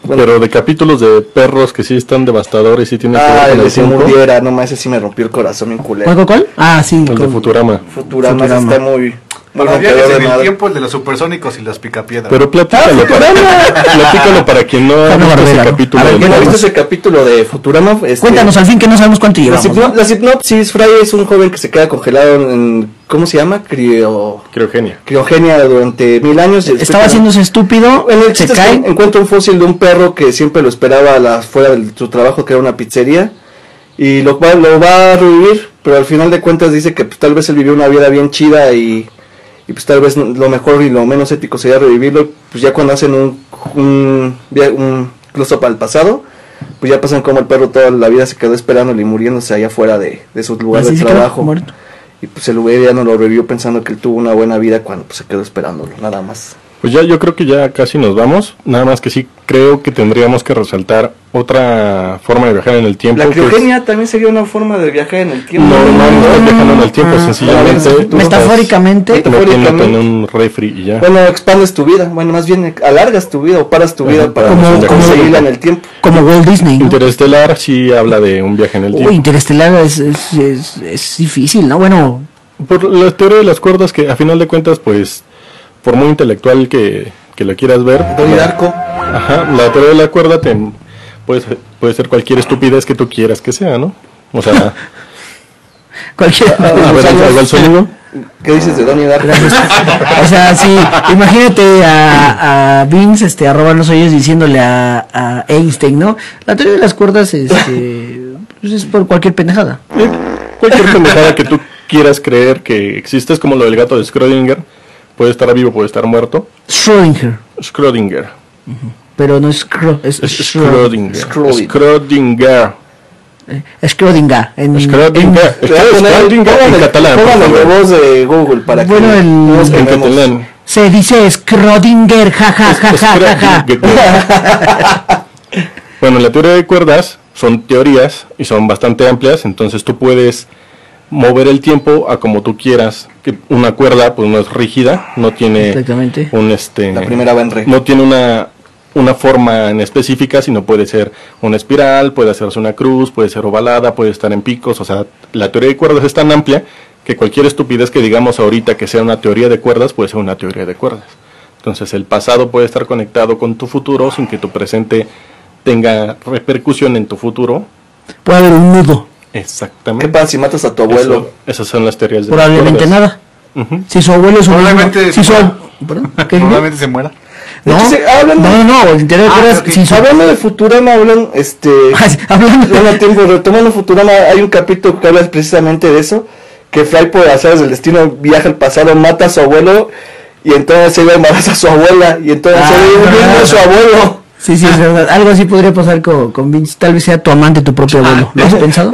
Bueno. Pero de capítulos de perros que sí están devastadores y tienen que ver Ah, de tiempo. muriera, no más, ese sí me rompió el corazón bien culero. ¿Cuál, cuál, cuál? Ah, sí. El de con- Futurama. Futurama, ese Futurama. está muy Para viajes en el tiempo, el de los supersónicos y las picapiedras. Pero platícalo, para, [laughs] platícalo para quien no ha visto ese ¿no? capítulo. A ver, del ¿quién ha perro. visto ese capítulo de Futurama? Este, Cuéntanos al fin que no sabemos cuánto La, llevamos. ¿no? la hipnopsis, Fry es un joven que se queda congelado en, ¿cómo se llama? Crio, Criogenia. criogenia durante mil años. Estaba haciéndose estúpido, Bueno, el se cae. encuentra un fósil de un perro que siempre lo esperaba a la, fuera de su trabajo, que era una pizzería, y lo va, lo va a revivir, pero al final de cuentas dice que pues, tal vez él vivió una vida bien chida y, y, pues tal vez lo mejor y lo menos ético sería revivirlo, pues ya cuando hacen un, un, un close-up al pasado, pues ya pasan como el perro toda la vida se quedó esperándole y muriéndose allá fuera de, de su lugar Así de trabajo. muerto. Y pues el güey ya no lo revivió pensando que él tuvo una buena vida cuando pues, se quedó esperándolo, nada más. Pues ya yo creo que ya casi nos vamos. Nada más que sí creo que tendríamos que resaltar otra forma de viajar en el tiempo. La es- criogenia también sería una forma de viajar en el tiempo. No, no, no estás viajando en el tiempo, Ah, sencillamente. ah, metafóricamente. metiéndote en Metafóricamente. un refri y ya. Bueno, expandes tu vida, bueno, más bien alargas tu vida o paras tu vida Ajá, para como- como, conseguirla en el tiempo. Como Walt Disney. ¿no? Interestelar sí habla de un viaje en el Uy, tiempo. Interestelar es, es, es, es difícil, ¿no? Bueno, Por la teoría de las cuerdas que a final de cuentas, pues, por muy intelectual que, que la quieras ver, Donnie la, Darko. ajá, la teoría de la cuerda te, puede, ser- puede ser cualquier estupidez que tú quieras que sea, ¿no? O sea, [laughs] cualquier... a ver, el sonido. ¿Qué dices de Donnie Darko? o sea, sí, imagínate a, a Vince, este, a robar los hoyos diciéndole a, a Einstein, ¿no? La teoría de las cuerdas, este, Pues es por cualquier pendejada. Eh, Cualquier pendejada que tú quieras creer que existe es como lo del gato de Schrödinger. Puede estar vivo, puede estar muerto. Schrödinger. Schrödinger. Pero no es, Schrö- es, Es Schrödinger. Schrödinger. Schrödinger. Schrödinger. Eh, Schrödinger. En, Schrödinger. En catalán. voz de Google para que Bueno, el- nos En catalán. Se dice Schrödinger, ja, ja, ja, ja, ja, ja. [laughs] Bueno, la teoría de cuerdas son teorías y son bastante amplias, entonces tú puedes mover el tiempo a como tú quieras. Que una cuerda pues no es rígida, no tiene Exactamente. un este La primera va en re. no tiene una una forma en específica, sino puede ser una espiral, puede hacerse una cruz, puede ser ovalada, puede estar en picos, o sea, la teoría de cuerdas es tan amplia que cualquier estupidez que digamos ahorita que sea una teoría de cuerdas puede ser una teoría de cuerdas. Entonces el pasado puede estar conectado con tu futuro sin que tu presente tenga repercusión en tu futuro. Puede haber un nudo. Exactamente. ¿Qué pasa si matas a tu abuelo? Eso- esas son las teorías de Probablemente nada. Si su abuelo es un Probablemente si su. [laughs] Probablemente se muera. De No, hecho, se- hablando- no, no, el interés de Ah, ok. si su Hablando de Futurama, hablan, este... [laughs] Ah, hablando Bueno, tiempo, retomando Futurama, hay un capítulo que habla precisamente de eso, que Fry por hacer del destino viaja al pasado, mata a su abuelo, y entonces ella embaraza a su abuela, y entonces Ah, se ve viendo a su abuelo. Sí, sí, es verdad. Algo así podría pasar con, con Vince. Tal vez sea tu amante, tu propio abuelo. ¿Lo has pensado?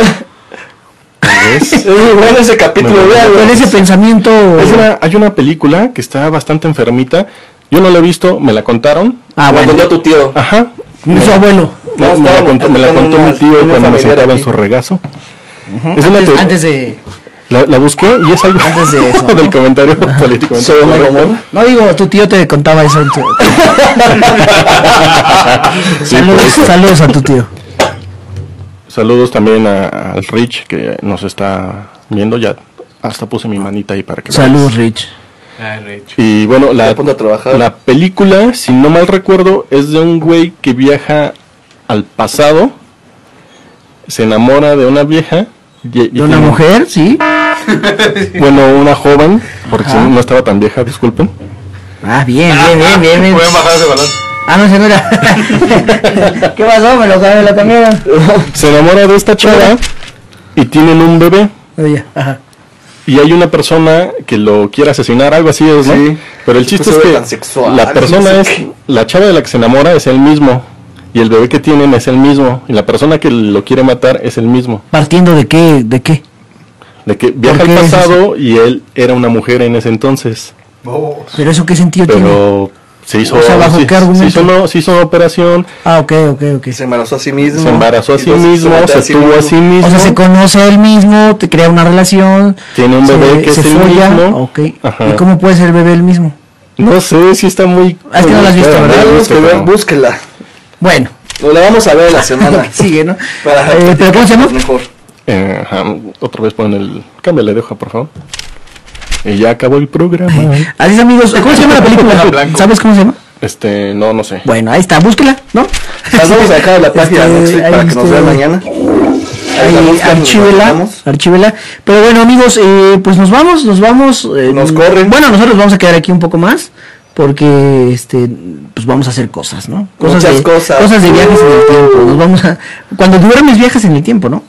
Es [laughs] bueno ese capítulo, Me-. Con ese pensamiento. Es una- hay una película que está bastante enfermita. Yo no la he visto, me la contaron. Ah, Me bueno. contó tu tío. Ajá. Su abuelo. Me, No, me la contó, me la mi una- tío una cuando me sentaba en su regazo. Es una Antes, teoría- antes de. La, la busqué y es algo Antes de [laughs] eso, ¿no? del comentario político. No digo, tu tío te contaba eso. en tu- [laughs] Sí, saludos, por eso. saludos a tu tío. Saludos también a- al Rich que nos está viendo. Ya hasta puse mi manita ahí para que Saludos, veas. Rich. Y bueno, la, la película, si no mal recuerdo, es de un güey que viaja al pasado, se enamora de una vieja. y- y De una tiene- mujer, sí. [laughs] Bueno, una joven, porque si no, no estaba tan vieja, disculpen. Ah, bien, bien, bien, bien. bien. Pueden bajar ese balón. Ah, no, era. [laughs] ¿Qué pasó? Me lo, me lo cambiaron. [laughs] Se enamora de esta chava y tienen un bebé. Oye, ajá. Y hay una persona que lo quiere asesinar, algo así es, ¿no? Sí. Pero el chiste Pues es que sexual, la no persona sé es, qué. la chava de la que se enamora es el mismo. Y el bebé que tienen es el mismo. Y la persona que lo quiere matar es el mismo. ¿Partiendo de qué? ¿De qué? De que viaja ¿Por al qué es pasado y él era una mujer en ese entonces. ¿Pero eso qué sentido tiene? Pero se hizo, O sea, ¿bajo qué se argumento? hizo, no- se hizo una operación, Ah, ok, ok, ok. Se embarazó a sí mismo. se embarazó a sí mismo, mata se tuvo a sí mismo. O sea, se conoce a él mismo, te crea una relación. Tiene un se- bebé que se es el folla, mismo. Ok. Ajá. ¿Y cómo puede ser el bebé el mismo? No sé si está muy... Ah, es que no la has visto, ¿verdad? clara, Tenemos que ver, pero- búsquela. Bueno, Lo la vamos a ver la [laughs] semana. sigue, ¿no? Para Eh, ¿Pero cómo se llama? Mejor. Eh, ajá, otra vez pon el... Cámbiale de hoja, por favor. Y ya acabó el programa. Así es, amigos. ¿Cómo se llama la película? ¿Sabes cómo se llama? Este, no, no sé. Bueno, ahí está, búsquela, ¿no? Las vamos a dejar en la página de Este, Netflix ahí para que nos vean mañana. Ahí, archívela. Pero bueno, amigos, eh, pues nos vamos, nos vamos. eh, Nos corren. Bueno, nosotros vamos a quedar aquí un poco más. Porque, este, pues vamos a hacer cosas, ¿no? Cosas Muchas de, cosas. Cosas de viajes en el tiempo. Nos vamos a, cuando duermes viajes en el tiempo, ¿no?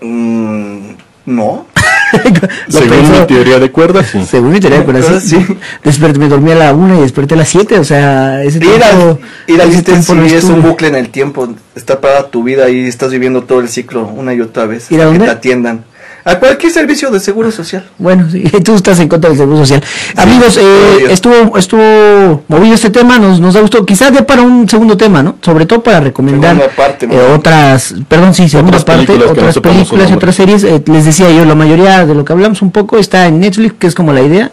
Mm, no. [laughs] Según pensó. mi teoría de cuerdas, sí. Según mi teoría, pero Ah, así. sí. Desperté, me dormí a la una y desperté a las 7, o sea, ese Ir tiempo. no sí es un bucle en el tiempo. Está para tu vida y estás viviendo todo el ciclo una y otra vez. ¿Ir a que te atiendan. A cualquier servicio de seguro social. Bueno, sí, [laughs] tú estás en contra del seguro social. Amigos, eh, estuvo estuvo movido este tema, nos, nos da gusto. Quizás dé para un segundo tema, ¿no? Sobre todo para recomendar parte, eh, ¿no? otras, perdón, sí, segunda Otras parte, no otras su películas otras series. Eh, les decía yo, la mayoría de lo que hablamos un poco está en Netflix, que es como la idea,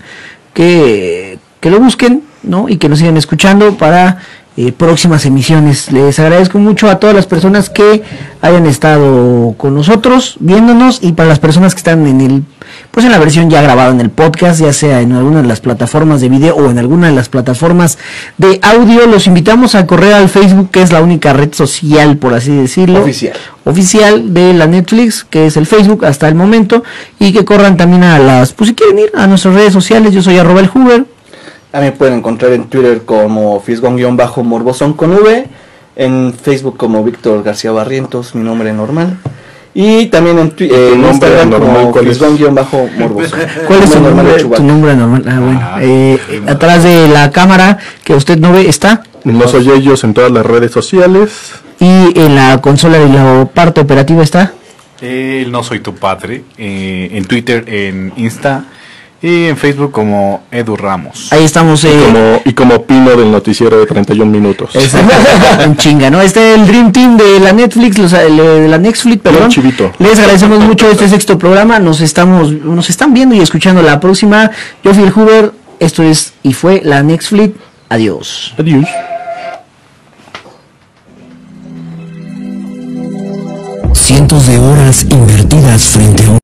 que, que lo busquen, ¿no? Y que nos sigan escuchando para eh, próximas emisiones. Les agradezco mucho a todas las personas que hayan estado con nosotros, viéndonos, y para las personas que están en el, pues en la versión ya grabada en el podcast, ya sea en alguna de las plataformas de video o en alguna de las plataformas de audio, los invitamos a correr al Facebook, que es la única red social, por así decirlo Oficial. oficial de la Netflix, que es el Facebook hasta el momento, y que corran también a las, pues si quieren ir a nuestras redes sociales, yo soy arroba el Hoover, A mí me pueden encontrar en Twitter como fisgón-morbosón con V. En Facebook como Víctor García Barrientos, mi nombre normal. Y también en, eh, en Instagram normal como cuál es? Frisbón-morboso. [laughs] ¿Cuál es tu Nombre normal de nombre, Chewbacca. tu nombre normal? Ah, bueno. Ah, Eh, atrás de la cámara que usted no ve está. No soy ellos en todas las redes sociales. Y en la consola de la parte operativa está. El No Soy Tu Padre, eh, en Twitter, en Insta y en Facebook como Edu Ramos. Ahí estamos. Y Eh, como, y como Pino del noticiero de 31 minutos. Exacto. [laughs] en chinga, ¿no? Este es el Dream Team de la Netflix, los, el, de la Netflix, perdón. chivito. Les agradecemos mucho este sexto programa. Nos estamos, nos están viendo y escuchando la próxima. Yo fui el Huber. Esto es y fue la Netflix. Adiós. Adiós. Cientos de horas invertidas frente a un